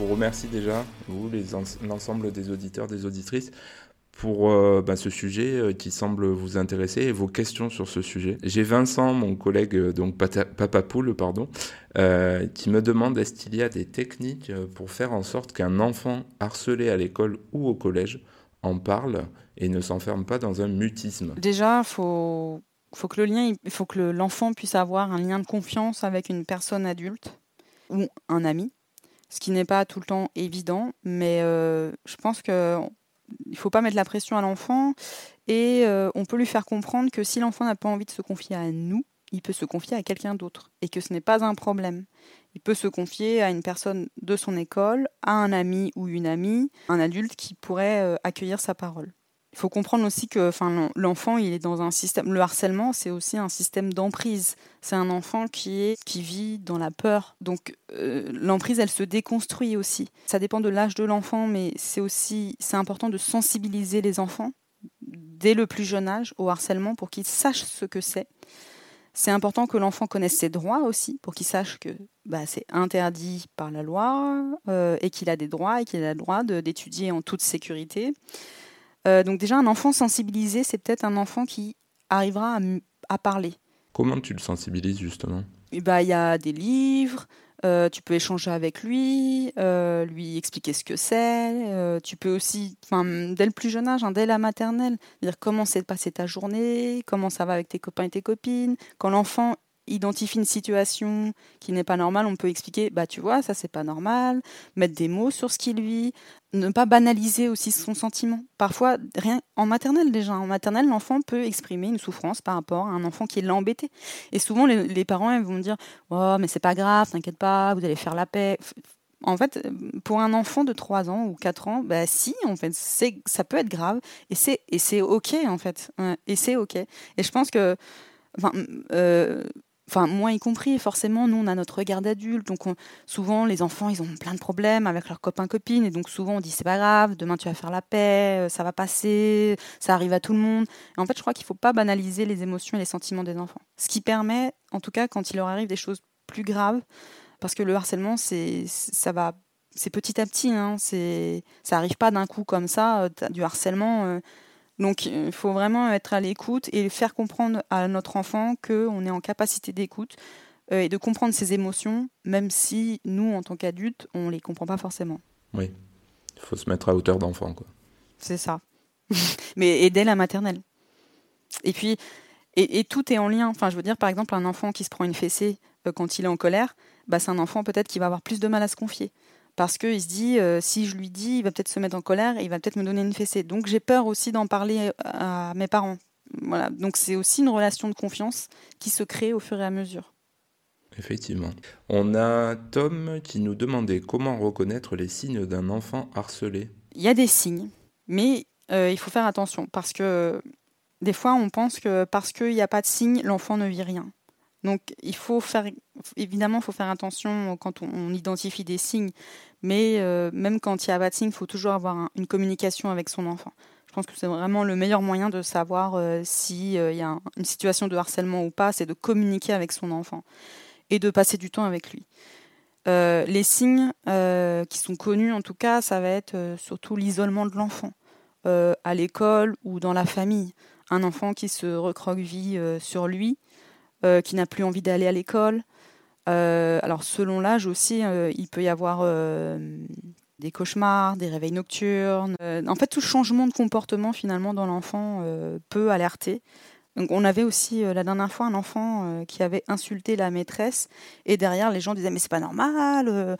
vous remercie déjà, vous, l'ensemble des auditeurs, des auditrices, pour euh, bah, ce sujet euh, qui semble vous intéresser et vos questions sur ce sujet. J'ai Vincent, mon collègue, euh, donc Papa Poule, pardon, qui me demande est-ce qu'il y a des techniques pour faire en sorte qu'un enfant harcelé à l'école ou au collège en parle et ne s'enferme pas dans un mutisme? Déjà, faut faut que le lien, il faut que l'enfant puisse avoir un lien de confiance avec une personne adulte ou un ami, ce qui n'est pas tout le temps évident, mais je pense que il ne faut pas mettre la pression à l'enfant et euh, on peut lui faire comprendre que si l'enfant n'a pas envie de se confier à nous, il peut se confier à quelqu'un d'autre et que ce n'est pas un problème. Il peut se confier à une personne de son école, à un ami ou une amie, un adulte qui pourrait euh, accueillir sa parole. Il faut comprendre aussi que enfin, l'enfant, il est dans un système. Le harcèlement, c'est aussi un système d'emprise. C'est un enfant qui, est, qui vit dans la peur. Donc euh, l'emprise, elle se déconstruit aussi. Ça dépend de l'âge de l'enfant, mais c'est aussi c'est important de sensibiliser les enfants dès le plus jeune âge au harcèlement pour qu'ils sachent ce que c'est. C'est important que l'enfant connaisse ses droits aussi, pour qu'il sache que bah, c'est interdit par la loi euh, et qu'il a des droits et qu'il a le droit d'étudier en toute sécurité. Euh, donc déjà, un enfant sensibilisé, c'est peut-être un enfant qui arrivera à, parler. Comment tu le sensibilises justement? Bah, Il y a des livres, euh, tu peux échanger avec lui, euh, lui expliquer ce que c'est. tu peux aussi, dès le plus jeune âge, hein, dès la maternelle, dire comment s'est passée ta journée, comment ça va avec tes copains et tes copines. Quand l'enfant identifie une situation qui n'est pas normale, on peut expliquer, bah tu vois, ça c'est pas normal, mettre des mots sur ce qu'il vit, ne pas banaliser aussi son sentiment. Parfois, rien en maternelle déjà, en maternelle, l'enfant peut exprimer une souffrance par rapport à un enfant qui l'a embêté. Et souvent, les, parents ils vont dire, oh mais c'est pas grave, t'inquiète pas, vous allez faire la paix. En fait, pour un enfant de 3 ans ou 4 ans, bah si, en fait, c'est ça peut être grave et c'est et c'est ok en fait, et c'est ok. Et je pense que euh, enfin moi y compris, forcément, nous on a notre regard d'adulte, donc souvent les enfants ils ont plein de problèmes avec leurs copains copines, et donc souvent on dit c'est pas grave, demain tu vas faire la paix, euh, ça va passer, ça arrive à tout le monde. Et en fait, je crois qu'il faut pas banaliser les émotions et les sentiments des enfants. Ce qui permet, en tout cas, quand il leur arrive des choses plus graves, parce que le harcèlement c'est ça va c'est petit à petit, hein, c'est ça arrive pas d'un coup comme ça, euh, du harcèlement. Euh, donc il faut vraiment être à l'écoute et faire comprendre à notre enfant qu'on est en capacité d'écoute euh, et de comprendre ses émotions, même si nous, en tant qu'adultes, on ne les comprend pas forcément. Oui, il faut se mettre à hauteur d'enfant. C'est ça. Mais et dès la maternelle. Et puis, et, tout est en lien. Enfin, je veux dire, par exemple, un enfant qui se prend une fessée euh, quand il est en colère, bah, c'est un enfant peut-être qui va avoir plus de mal à se confier parce qu'il se dit euh, si je lui dis, il va peut-être se mettre en colère et il va peut-être me donner une fessée. Donc j'ai peur aussi d'en parler à mes parents. Voilà, donc c'est aussi une relation de confiance qui se crée au fur et à mesure. Effectivement. On a Tom qui nous demandait comment reconnaître les signes d'un enfant harcelé. Il y a des signes, mais euh, il faut faire attention parce que des fois on pense que parce qu'il n'y a pas de signes, l'enfant ne vit rien. Donc il faut faire, évidemment, il faut faire attention quand on, identifie des signes, mais euh, même quand il y a signes, il faut toujours avoir une communication avec son enfant. Je pense que c'est vraiment le meilleur moyen de savoir euh, s'il euh, y a une situation de harcèlement ou pas, c'est de communiquer avec son enfant et de passer du temps avec lui. les signes qui sont connus, en tout cas, ça va être surtout l'isolement de l'enfant à l'école ou dans la famille. Un enfant qui se recroqueville sur lui, euh, qui n'a plus envie d'aller à l'école. Euh, alors selon l'âge aussi, euh, il peut y avoir des cauchemars, des réveils nocturnes. en fait, tout changement de comportement finalement dans l'enfant peut alerter. Donc, on avait aussi la dernière fois un enfant qui avait insulté la maîtresse et derrière les gens disaient mais c'est pas normal,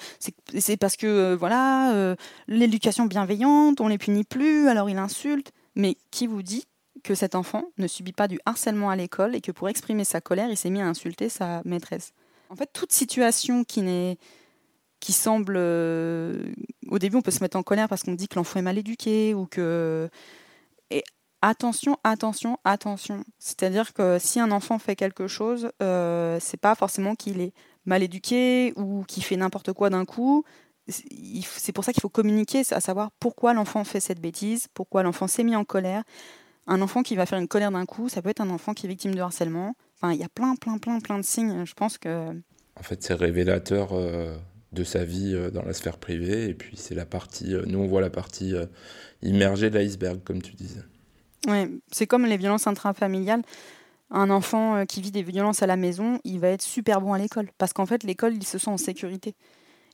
c'est parce que voilà l'éducation bienveillante, on les punit plus, alors il insulte. Mais qui vous dit que cet enfant ne subit pas du harcèlement à l'école et que pour exprimer sa colère, il s'est mis à insulter sa maîtresse? En fait, toute situation qui n'est qui semble euh, au début on peut se mettre en colère parce qu'on dit que l'enfant est mal éduqué ou que et attention attention attention c'est-à-dire que si un enfant fait quelque chose euh, c'est pas forcément qu'il est mal éduqué ou qu'il fait n'importe quoi d'un coup c'est pour ça qu'il faut communiquer à savoir pourquoi l'enfant fait cette bêtise pourquoi l'enfant s'est mis en colère un enfant qui va faire une colère d'un coup, ça peut être un enfant qui est victime de harcèlement. Enfin, il y a plein, plein, plein, plein de signes. Je pense que. En fait, c'est révélateur euh, de sa vie euh, dans la sphère privée. Et puis, c'est la partie. Euh, nous, on voit la partie immergée de l'iceberg, comme tu disais. Oui, c'est comme les violences intrafamiliales. Un enfant qui vit des violences à la maison, il va être super bon à l'école. Parce qu'en fait, l'école, il se sent en sécurité.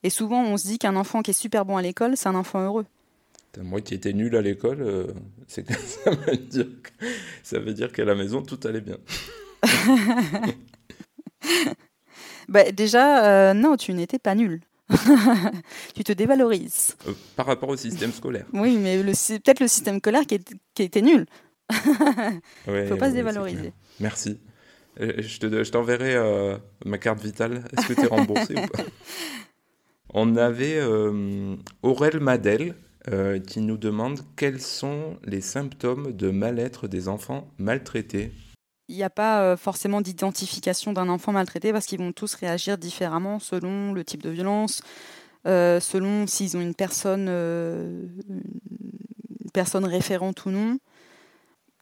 Et souvent, on se dit qu'un enfant qui est super bon à l'école, c'est un enfant heureux. Moi qui étais nul à l'école, euh, ça veut dire ça veut dire qu'à la maison tout allait bien. bah, déjà, euh, non, tu n'étais pas nul. tu te dévalorises. Euh, par rapport au système scolaire. Oui, mais peut-être le système scolaire qui, qui était nul. Il ne faut pas se dévaloriser. Merci. Je t'enverrai ma carte vitale. Est-ce que tu es remboursé ou pas? On avait Aurel Madel euh, qui nous demande quels sont les symptômes de mal-être des enfants maltraités. Il n'y a pas euh, forcément d'identification d'un enfant maltraité parce qu'ils vont tous réagir différemment selon le type de violence, euh, selon s'ils ont une personne, une personne référente ou non.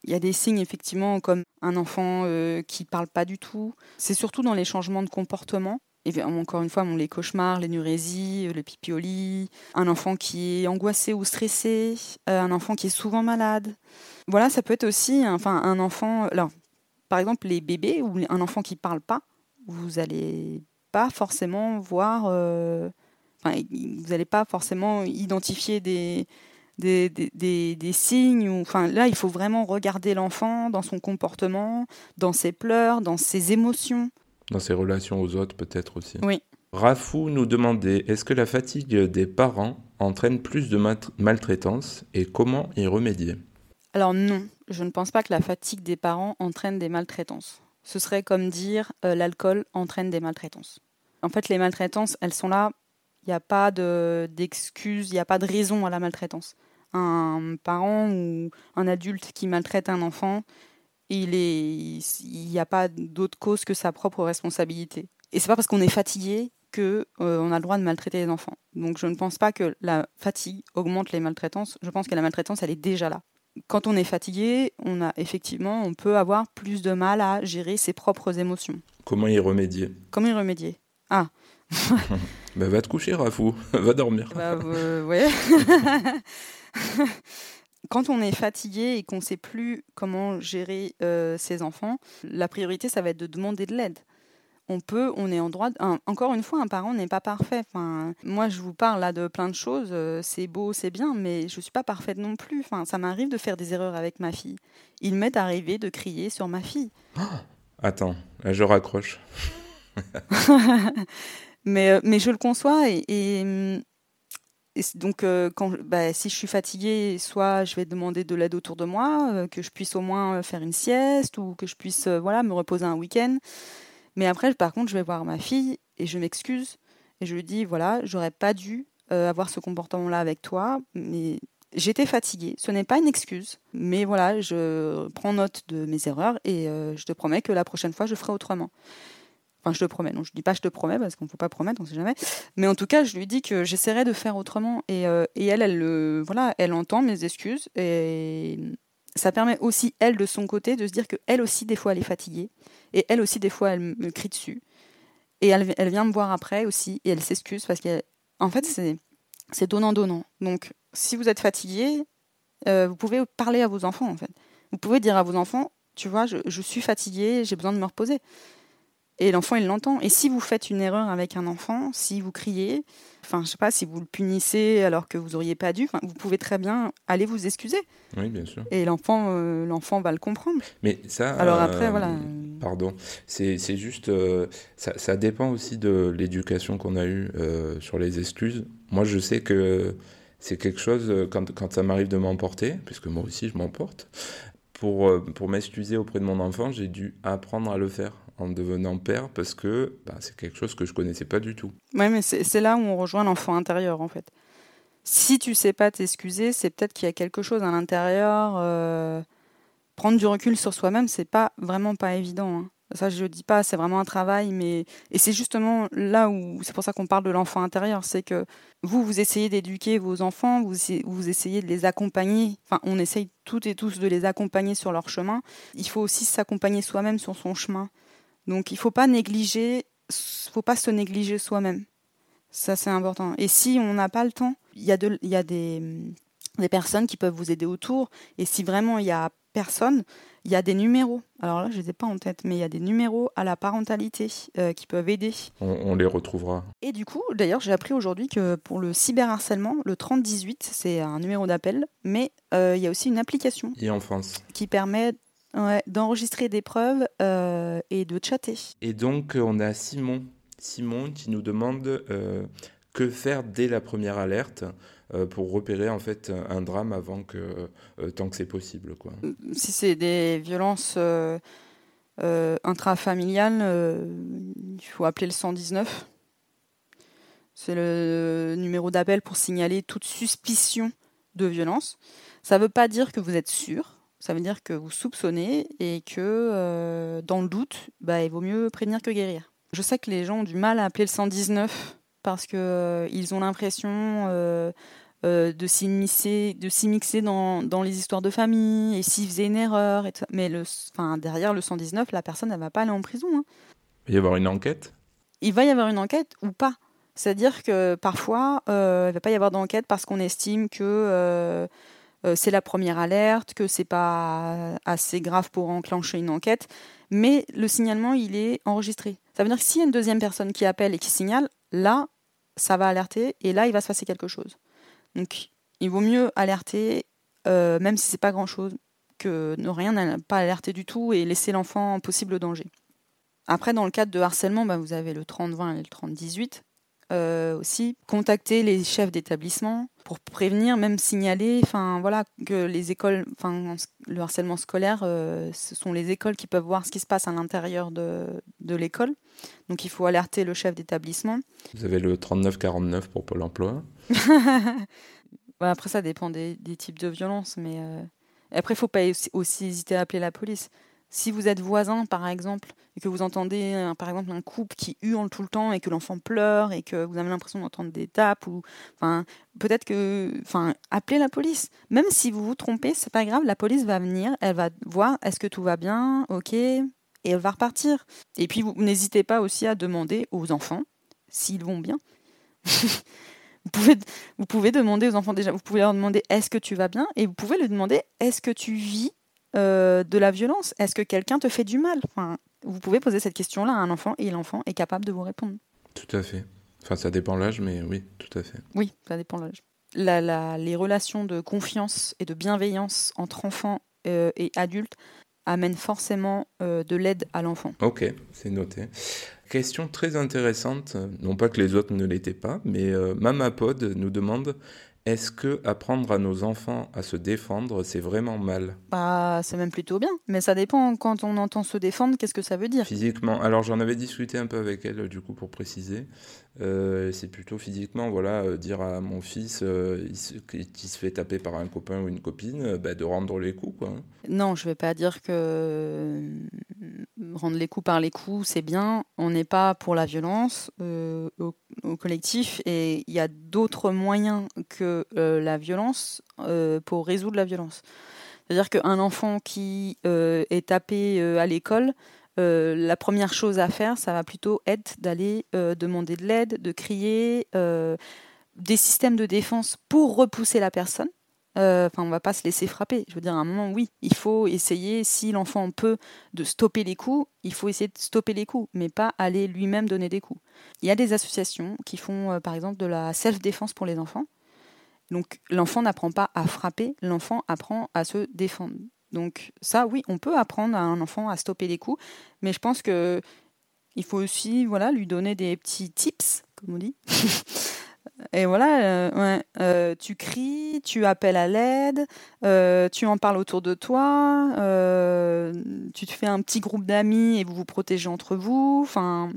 Il y a des signes effectivement comme un enfant qui parle pas du tout. C'est surtout dans les changements de comportement et encore une fois, les cauchemars, l'énurésie, le pipi au lit, un enfant qui est angoissé ou stressé, euh, un enfant qui est souvent malade. Voilà, ça peut être aussi enfin, un enfant. Par exemple, les bébés ou un enfant qui ne parle pas, vous n'allez pas forcément voir. Euh, enfin, vous n'allez pas forcément identifier des, des, des, des, signes. Ou, enfin, là, il faut vraiment regarder l'enfant dans son comportement, dans ses pleurs, dans ses émotions. Dans ses relations aux autres, peut-être aussi. Oui. Rafou nous demandait est-ce que la fatigue des parents entraîne plus de maltraitance et comment y remédier? Alors non, je ne pense pas que la fatigue des parents entraîne des maltraitances. Ce serait comme dire euh, l'alcool entraîne des maltraitances. En fait, les maltraitances, elles sont là. Il n'y a pas d'excuse, il n'y a pas de raison à la maltraitance. Un parent ou un adulte qui maltraite un enfant, il n'y a pas d'autre cause que sa propre responsabilité. Et c'est pas parce qu'on est fatigué que euh, a le droit de maltraiter les enfants. Donc je ne pense pas que la fatigue augmente les maltraitances. Je pense que la maltraitance, elle est déjà là. Quand on est fatigué, on a effectivement, on peut avoir plus de mal à gérer ses propres émotions. Comment y remédier? Comment y remédier? Ah. bah, va te coucher, Rafou. va dormir. Bah, euh, ouais. quand on est fatigué et qu'on ne sait plus comment gérer euh, ses enfants, la priorité, ça va être de demander de l'aide. On peut, on est en droit. encore une fois, un parent n'est pas parfait. Enfin, moi, je vous parle là de plein de choses. Euh, c'est beau, c'est bien, mais je ne suis pas parfaite non plus. Enfin, ça m'arrive de faire des erreurs avec ma fille. Il m'est arrivé de crier sur ma fille. attends, je raccroche. mais, euh, mais je le conçois et donc, euh, quand, bah, si je suis fatiguée, soit je vais demander de l'aide autour de moi, euh, que je puisse au moins faire une sieste ou que je puisse voilà, me reposer un week-end. Mais après, par contre, je vais voir ma fille et je m'excuse et je lui dis voilà, j'aurais pas dû avoir ce comportement-là avec toi, mais j'étais fatiguée. Ce n'est pas une excuse, mais voilà, je prends note de mes erreurs et je te promets que la prochaine fois, je ferai autrement. Enfin, je te promets. Non, je dis pas je te promets parce qu'on ne peut pas promettre, on sait jamais. Mais en tout cas, je lui dis que j'essaierai de faire autrement. Et, euh, et elle, elle, voilà, elle entend mes excuses. Et ça permet aussi, elle, de son côté, de se dire qu'elle aussi, des fois, elle est fatiguée. Et elle aussi, des fois, elle me crie dessus. Et elle, elle vient me voir après aussi. Et elle s'excuse parce qu'en fait, c'est, donnant-donnant. Donc, si vous êtes fatigué, euh, vous pouvez parler à vos enfants, en fait. Vous pouvez dire à vos enfants, tu vois, je, je suis fatiguée, j'ai besoin de me reposer. Et l'enfant, il l'entend. Et si vous faites une erreur avec un enfant, si vous criez, enfin, je sais pas, si vous le punissez alors que vous auriez pas dû, vous pouvez très bien aller vous excuser. Oui, bien sûr. Et l'enfant, euh, l'enfant va le comprendre. Mais ça. Alors après, voilà. Euh, pardon. C'est juste. Euh, ça, ça, dépend aussi de l'éducation qu'on a eue sur les excuses. Moi, je sais que c'est quelque chose, quand, quand ça m'arrive de m'emporter, puisque moi aussi je m'emporte, pour, pour m'excuser auprès de mon enfant, j'ai dû apprendre à le faire en devenant père parce que bah, c'est quelque chose que je connaissais pas du tout. Oui, mais c'est là où on rejoint l'enfant intérieur en fait. Si tu sais pas t'excuser, c'est peut-être qu'il y a quelque chose à l'intérieur. Euh, prendre du recul sur soi-même, c'est pas vraiment pas évident. Hein. Ça, je ne dis pas, c'est vraiment un travail, mais et c'est justement là où c'est pour ça qu'on parle de l'enfant intérieur, c'est que vous, vous essayez d'éduquer vos enfants, vous, vous essayez de les accompagner. Enfin, on essaye toutes et tous de les accompagner sur leur chemin. Il faut aussi s'accompagner soi-même sur son chemin. Donc il faut pas négliger, faut pas se négliger soi-même. Ça c'est important. Et si on n'a pas le temps, il y a, il y a des, des, personnes qui peuvent vous aider autour. Et si vraiment il y a personne, il y a des numéros. Alors là, je les ai pas en tête, mais il y a des numéros à la parentalité euh, qui peuvent aider. On, les retrouvera. Et du coup, d'ailleurs, j'ai appris aujourd'hui que pour le cyberharcèlement, le 3018, c'est un numéro d'appel, mais euh, il y a aussi une application. Et en France. Qui permet d'enregistrer des preuves euh, et de chatter. Et donc, on a Simon. Simon qui nous demande euh, que faire dès la première alerte euh, pour repérer en fait un drame avant que tant que c'est possible quoi. Si c'est des violences intrafamiliales, il faut appeler le 119. C'est le numéro d'appel pour signaler toute suspicion de violence. Ça ne veut pas dire que vous êtes sûr, ça veut dire que vous soupçonnez et que euh, dans le doute, bah, il vaut mieux prévenir que guérir. Je sais que les gens ont du mal à appeler le 119 parce qu'ils euh, ont l'impression euh, de s'immiscer, de s'immiscer dans, dans, les histoires de famille et s'ils faisaient une erreur. Et Mais le, derrière le 119, la personne ne va pas aller en prison. Hein. Il va y avoir une enquête? Il va y avoir une enquête ou pas. C'est-à-dire que parfois, il ne va pas y avoir d'enquête parce qu'on estime que c'est la première alerte, que c'est pas assez grave pour enclencher une enquête, mais le signalement, il est enregistré. Ça veut dire que s'il y a une deuxième personne qui appelle et qui signale, là, ça va alerter et là, il va se passer quelque chose. Donc, il vaut mieux alerter, même si c'est pas grand-chose, que ne rien pas alerter du tout et laisser l'enfant en possible danger. Après, dans le cadre de harcèlement, bah, vous avez le 30-20 et le 30-18. Euh, aussi contacter les chefs d'établissement pour prévenir, même signaler, enfin voilà, que les écoles, enfin le harcèlement scolaire, euh, ce sont les écoles qui peuvent voir ce qui se passe à l'intérieur de, de l'école. Donc il faut alerter le chef d'établissement. Vous avez le 3949 pour Pôle Emploi. après ça dépend des, des, types de violences, mais euh, après il faut pas aussi hésiter à appeler la police. Si vous êtes voisin, par exemple, et que vous entendez, euh, par exemple, un couple qui hurle tout le temps et que l'enfant pleure et que vous avez l'impression d'entendre des tapes, ou, enfin, peut-être que, enfin, appelez la police. Même si vous vous trompez, c'est pas grave, la police va venir, elle va voir est-ce que tout va bien, ok, et elle va repartir. Et puis, vous n'hésitez pas aussi à demander aux enfants s'ils vont bien. Vous pouvez, vous pouvez demander aux enfants déjà, vous pouvez leur demander est-ce que tu vas bien? Et vous pouvez leur demander est-ce que tu vis euh, de la violence Est-ce que quelqu'un te fait du mal? Enfin, Vous pouvez poser cette question-là à un enfant et l'enfant est capable de vous répondre. Tout à fait. Enfin, ça dépend l'âge, mais oui, tout à fait. Oui, ça dépend l'âge. La, les relations de confiance et de bienveillance entre enfants euh, et adultes amènent forcément euh, de l'aide à l'enfant. Ok, c'est noté. Question très intéressante, non pas que les autres ne l'étaient pas, mais Mamapod nous demande est-ce que apprendre à nos enfants à se défendre, c'est vraiment mal? Bah, c'est même plutôt bien. Mais ça dépend. Quand on entend se défendre, qu'est-ce que ça veut dire? Physiquement. Alors, j'en avais discuté un peu avec elle, du coup, pour préciser. Euh, c'est plutôt physiquement, voilà, euh, dire à mon fils euh, qui se fait taper par un copain ou une copine, bah, de rendre les coups, quoi. Non, je vais pas dire que rendre les coups par les coups, c'est bien. On n'est pas pour la violence au, collectif et il y a d'autres moyens que la violence pour résoudre la violence. C'est-à-dire qu'un enfant qui est tapé à l'école, euh, la première chose à faire, ça va plutôt être d'aller euh, demander de l'aide, de crier, euh, des systèmes de défense pour repousser la personne. Enfin, on va pas se laisser frapper. Je veux dire, à un moment, oui, il faut essayer, si l'enfant peut, de stopper les coups, il faut essayer de stopper les coups, mais pas aller lui-même donner des coups. Il y a des associations qui font, par exemple, de la self-défense pour les enfants. Donc, l'enfant n'apprend pas à frapper, l'enfant apprend à se défendre. Donc ça, oui, on peut apprendre à un enfant à stopper les coups, mais je pense que il faut aussi, voilà, lui donner des petits tips, comme on dit. Et voilà, euh, euh, tu cries, tu appelles à l'aide, euh, tu en parles autour de toi, tu te fais un petit groupe d'amis et vous vous protégez entre vous. Enfin,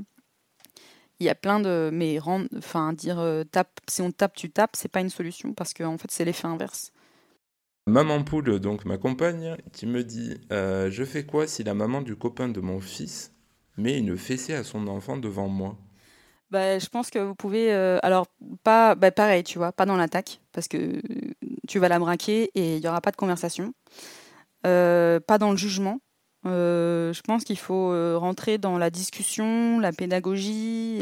il y a plein de, mais enfin dire si on tape, tu tapes, c'est pas une solution parce qu'en en fait c'est l'effet inverse. Maman Poule, donc ma compagne, qui me dit euh, Je fais quoi si la maman du copain de mon fils met une fessée à son enfant devant moi? Bah, je pense que vous pouvez. Euh, alors, pas bah, pareil, tu vois, pas dans l'attaque, parce que tu vas la braquer et il n'y aura pas de conversation. Euh, pas dans le jugement. je pense qu'il faut rentrer dans la discussion, la pédagogie.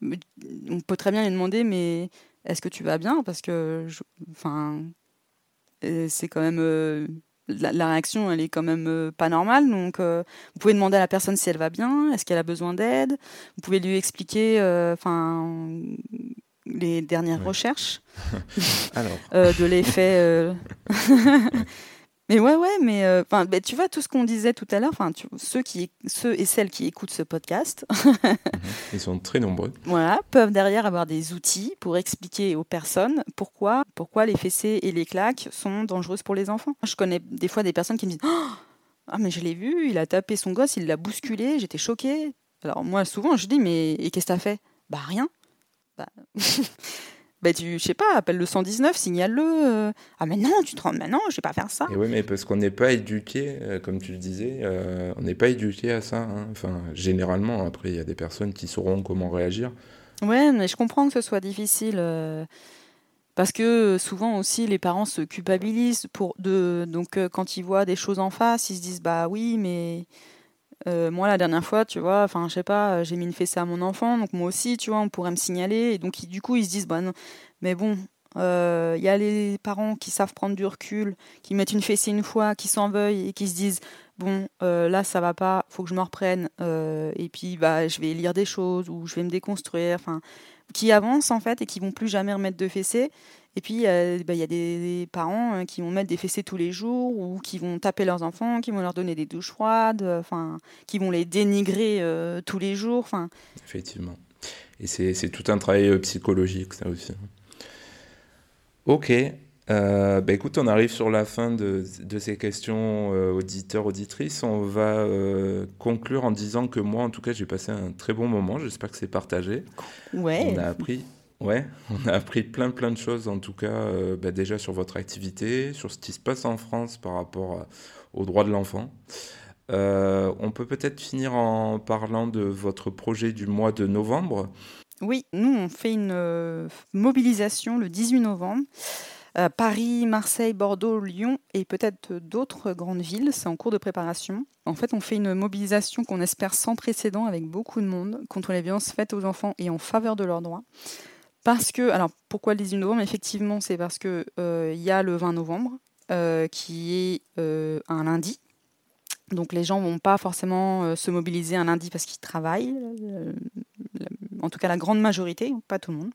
On peut très bien lui demander mais est-ce que tu vas bien? Parce que. Enfin c'est quand même euh, la, réaction, elle est quand même euh, pas normale. Donc, euh, vous pouvez demander à la personne si elle va bien, est-ce qu'elle a besoin d'aide. Vous pouvez lui expliquer, enfin, les dernières recherches de l'effet. Mais ouais, ouais, mais euh, bah, tu vois tout ce qu'on disait tout à l'heure. Enfin, ceux qui, ceux et celles qui écoutent ce podcast, ils sont très nombreux. Voilà, peuvent derrière avoir des outils pour expliquer aux personnes pourquoi, pourquoi les fessées et les claques sont dangereuses pour les enfants. Je connais des fois des personnes qui me disent oh, ah mais je l'ai vu, il a tapé son gosse, il l'a bousculé, j'étais choquée. Alors moi souvent je dis mais et qu'est-ce que t'as fait? Bah rien. Bah, bah tu, je sais pas, appelle le 119, signale-le. euh. Ah mais non, tu te rends, mais non, je vais pas faire ça. Et oui, mais parce qu'on n'est pas éduqué, euh, comme tu le disais, euh, on n'est pas éduqué à ça. hein. Enfin, généralement, après, il y a des personnes qui sauront comment réagir. Ouais, mais je comprends que ce soit difficile. euh, parce que souvent aussi les parents se culpabilisent pour de donc quand ils voient des choses en face, ils se disent bah oui mais euh, moi la dernière fois tu vois enfin je sais pas euh, j'ai mis une fessée à mon enfant donc moi aussi tu vois on pourrait me signaler et donc du coup ils se disent bah mais bon euh, il y a les parents qui savent prendre du recul, qui mettent une fessée une fois, qui s'en veuillent et qui se disent bon euh, là ça va pas, faut que je me reprenne euh, et puis bah je vais lire des choses ou je vais me déconstruire, enfin qui avancent en fait et qui vont plus jamais remettre de fessée. Et puis euh, bah, il y a des, des parents euh, qui vont mettre des fessées tous les jours ou qui vont taper leurs enfants, qui vont leur donner des douches froides, euh, enfin qui vont les dénigrer euh, tous les jours, enfin Effectivement. Et c'est tout un travail euh, psychologique, ça aussi. Ok. Euh, bah écoute, on arrive sur la fin de, de ces questions euh, auditeurs, auditrices. On va euh, conclure en disant que moi, en tout cas, j'ai passé un très bon moment. J'espère que c'est partagé. ouais. On a appris, ouais, on a appris plein plein de choses en tout cas, euh, bah, déjà sur votre activité, sur ce qui se passe en France par rapport à- aux droits de l'enfant. Euh, on peut peut-être finir en parlant de votre projet du mois de novembre. Oui, nous, on fait une euh, mobilisation le 18 novembre. Paris, Marseille, Bordeaux, Lyon et peut-être d'autres grandes villes. C'est en cours de préparation. En fait, on fait une mobilisation qu'on espère sans précédent avec beaucoup de monde contre les violences faites aux enfants et en faveur de leurs droits. Parce que, alors pourquoi le 18 novembre? Effectivement, c'est parce que euh, il y a le 20 novembre euh, qui est euh, un lundi. Donc les gens vont pas forcément euh, se mobiliser un lundi parce qu'ils travaillent, euh, en tout cas la grande majorité, pas tout le monde.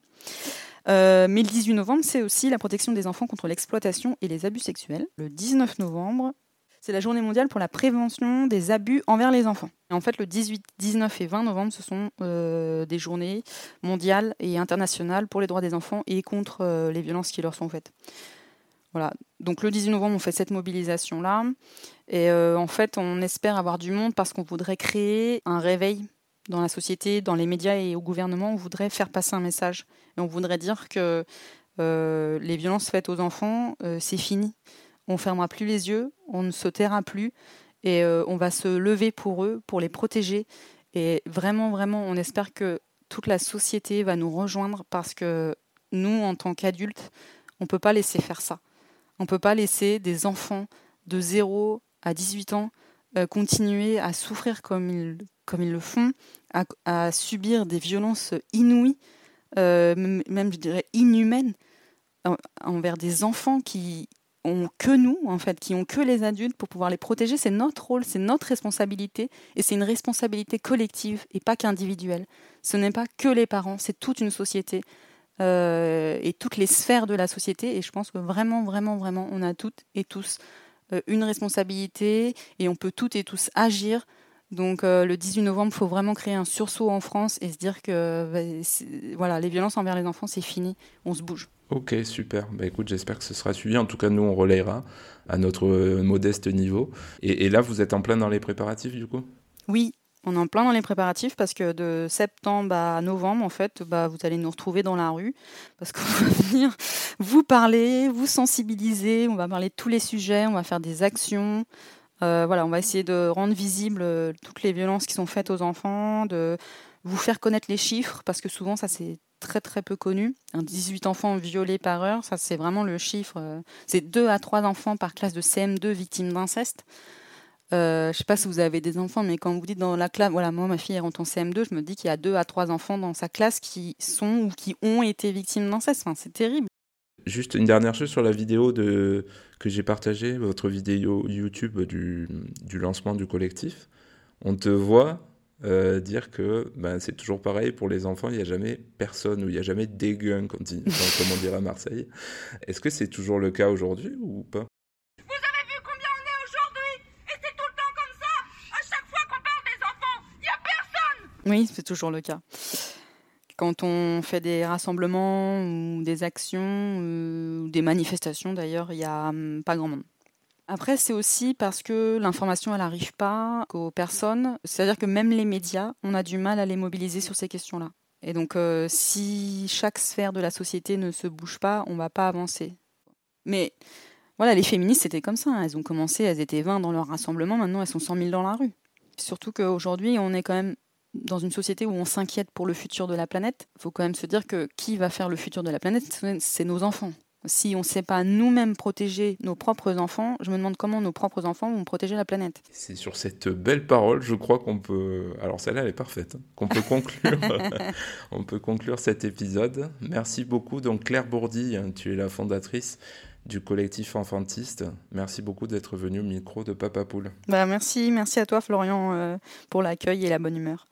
Euh, mais le 18 novembre, c'est aussi la protection des enfants contre l'exploitation et les abus sexuels. Le 19 novembre, c'est la journée mondiale pour la prévention des abus envers les enfants. Et en fait, le 18, 19 et 20 novembre, ce sont euh, des journées mondiales et internationales pour les droits des enfants et contre euh, les violences qui leur sont faites. Voilà. Donc le 18 novembre, on fait cette mobilisation-là. Et euh, en fait, on espère avoir du monde parce qu'on voudrait créer un réveil dans la société, dans les médias et au gouvernement. On voudrait faire passer un message. Et on voudrait dire que les violences faites aux enfants, c'est fini. On fermera plus les yeux, on ne se taira plus et euh, on va se lever pour eux, pour les protéger. Et vraiment, vraiment, on espère que toute la société va nous rejoindre parce que nous, en tant qu'adultes, on ne peut pas laisser faire ça. On ne peut pas laisser des enfants de 0 à 18 ans euh, continuer à souffrir comme ils, le font, à, subir des violences inouïes, euh, même, je dirais inhumaines, en- envers des enfants qui ont que nous, en fait, qui ont que les adultes pour pouvoir les protéger. C'est notre rôle, c'est notre responsabilité, et c'est une responsabilité collective et pas qu'individuelle. Ce n'est pas que les parents, c'est toute une société euh, et toutes les sphères de la société. Et je pense que vraiment, vraiment, vraiment, on a toutes et tous euh, une responsabilité et on peut toutes et tous agir. Donc euh, le 18 novembre, il faut vraiment créer un sursaut en France et se dire que bah, voilà, les violences envers les enfants, c'est fini, on se bouge. Ok, super. Bah écoute, j'espère que ce sera suivi. En tout cas, nous, on relayera à notre euh, modeste niveau. Et, là, vous êtes en plein dans les préparatifs, du coup? Oui, on est en plein dans les préparatifs parce que de septembre à novembre, en fait, bah, vous allez nous retrouver dans la rue parce qu'on va venir vous parler, vous sensibiliser, on va parler de tous les sujets, on va faire des actions. Euh, voilà, on va essayer de rendre visibles euh, toutes les violences qui sont faites aux enfants, de vous faire connaître les chiffres parce que souvent ça c'est très très peu connu. Un 18 enfants violés par heure, ça c'est vraiment le chiffre. euh, c'est 2 à 3 enfants par classe de CM2 victimes d'inceste. Euh, je sais pas si vous avez des enfants, mais quand vous dites dans la classe, voilà, moi ma fille elle rentre en CM2, je me dis qu'il y a 2 à 3 enfants dans sa classe qui sont ou qui ont été victimes d'inceste. Enfin, c'est terrible. Juste une dernière chose sur la vidéo que j'ai partagée, votre vidéo YouTube du lancement du collectif. On te voit euh, dire que ben, c'est toujours pareil pour les enfants, il n'y a jamais personne ou il n'y a jamais des guns, comme, dit- comme on dirait à Marseille. Est-ce que c'est toujours le cas aujourd'hui ou pas? Vous avez vu combien on est aujourd'hui? Et c'est tout le temps comme ça À chaque fois qu'on parle des enfants, il y a personne Oui, c'est toujours le cas. Quand on fait des rassemblements ou des actions euh, ou des manifestations d'ailleurs, il n'y a hum, pas grand monde. Après, c'est aussi parce que l'information, elle n'arrive pas aux personnes. C'est-à-dire que même les médias, on a du mal à les mobiliser sur ces questions-là. Et donc, euh, si chaque sphère de la société ne se bouge pas, on va pas avancer. Mais voilà, les féministes, c'était comme ça. Hein. Elles ont commencé, elles étaient 20 dans leur rassemblement, maintenant elles sont 100 000 dans la rue. Surtout qu'aujourd'hui, on est quand même dans une société où on s'inquiète pour le futur de la planète. Il faut quand même se dire que qui va faire le futur de la planète C'est nos enfants. Si on ne sait pas nous-mêmes protéger nos propres enfants, je me demande comment nos propres enfants vont protéger la planète. C'est sur cette belle parole, je crois qu'on peut. Alors celle-là, elle est parfaite. Hein, qu'on peut conclure. on peut conclure cet épisode. Merci beaucoup. Donc Claire Bourdi, hein, tu es la fondatrice du collectif enfantiste. Merci beaucoup d'être venu au micro de Papa Poule. Bah merci, merci à toi Florian euh, pour l'accueil et la bonne humeur.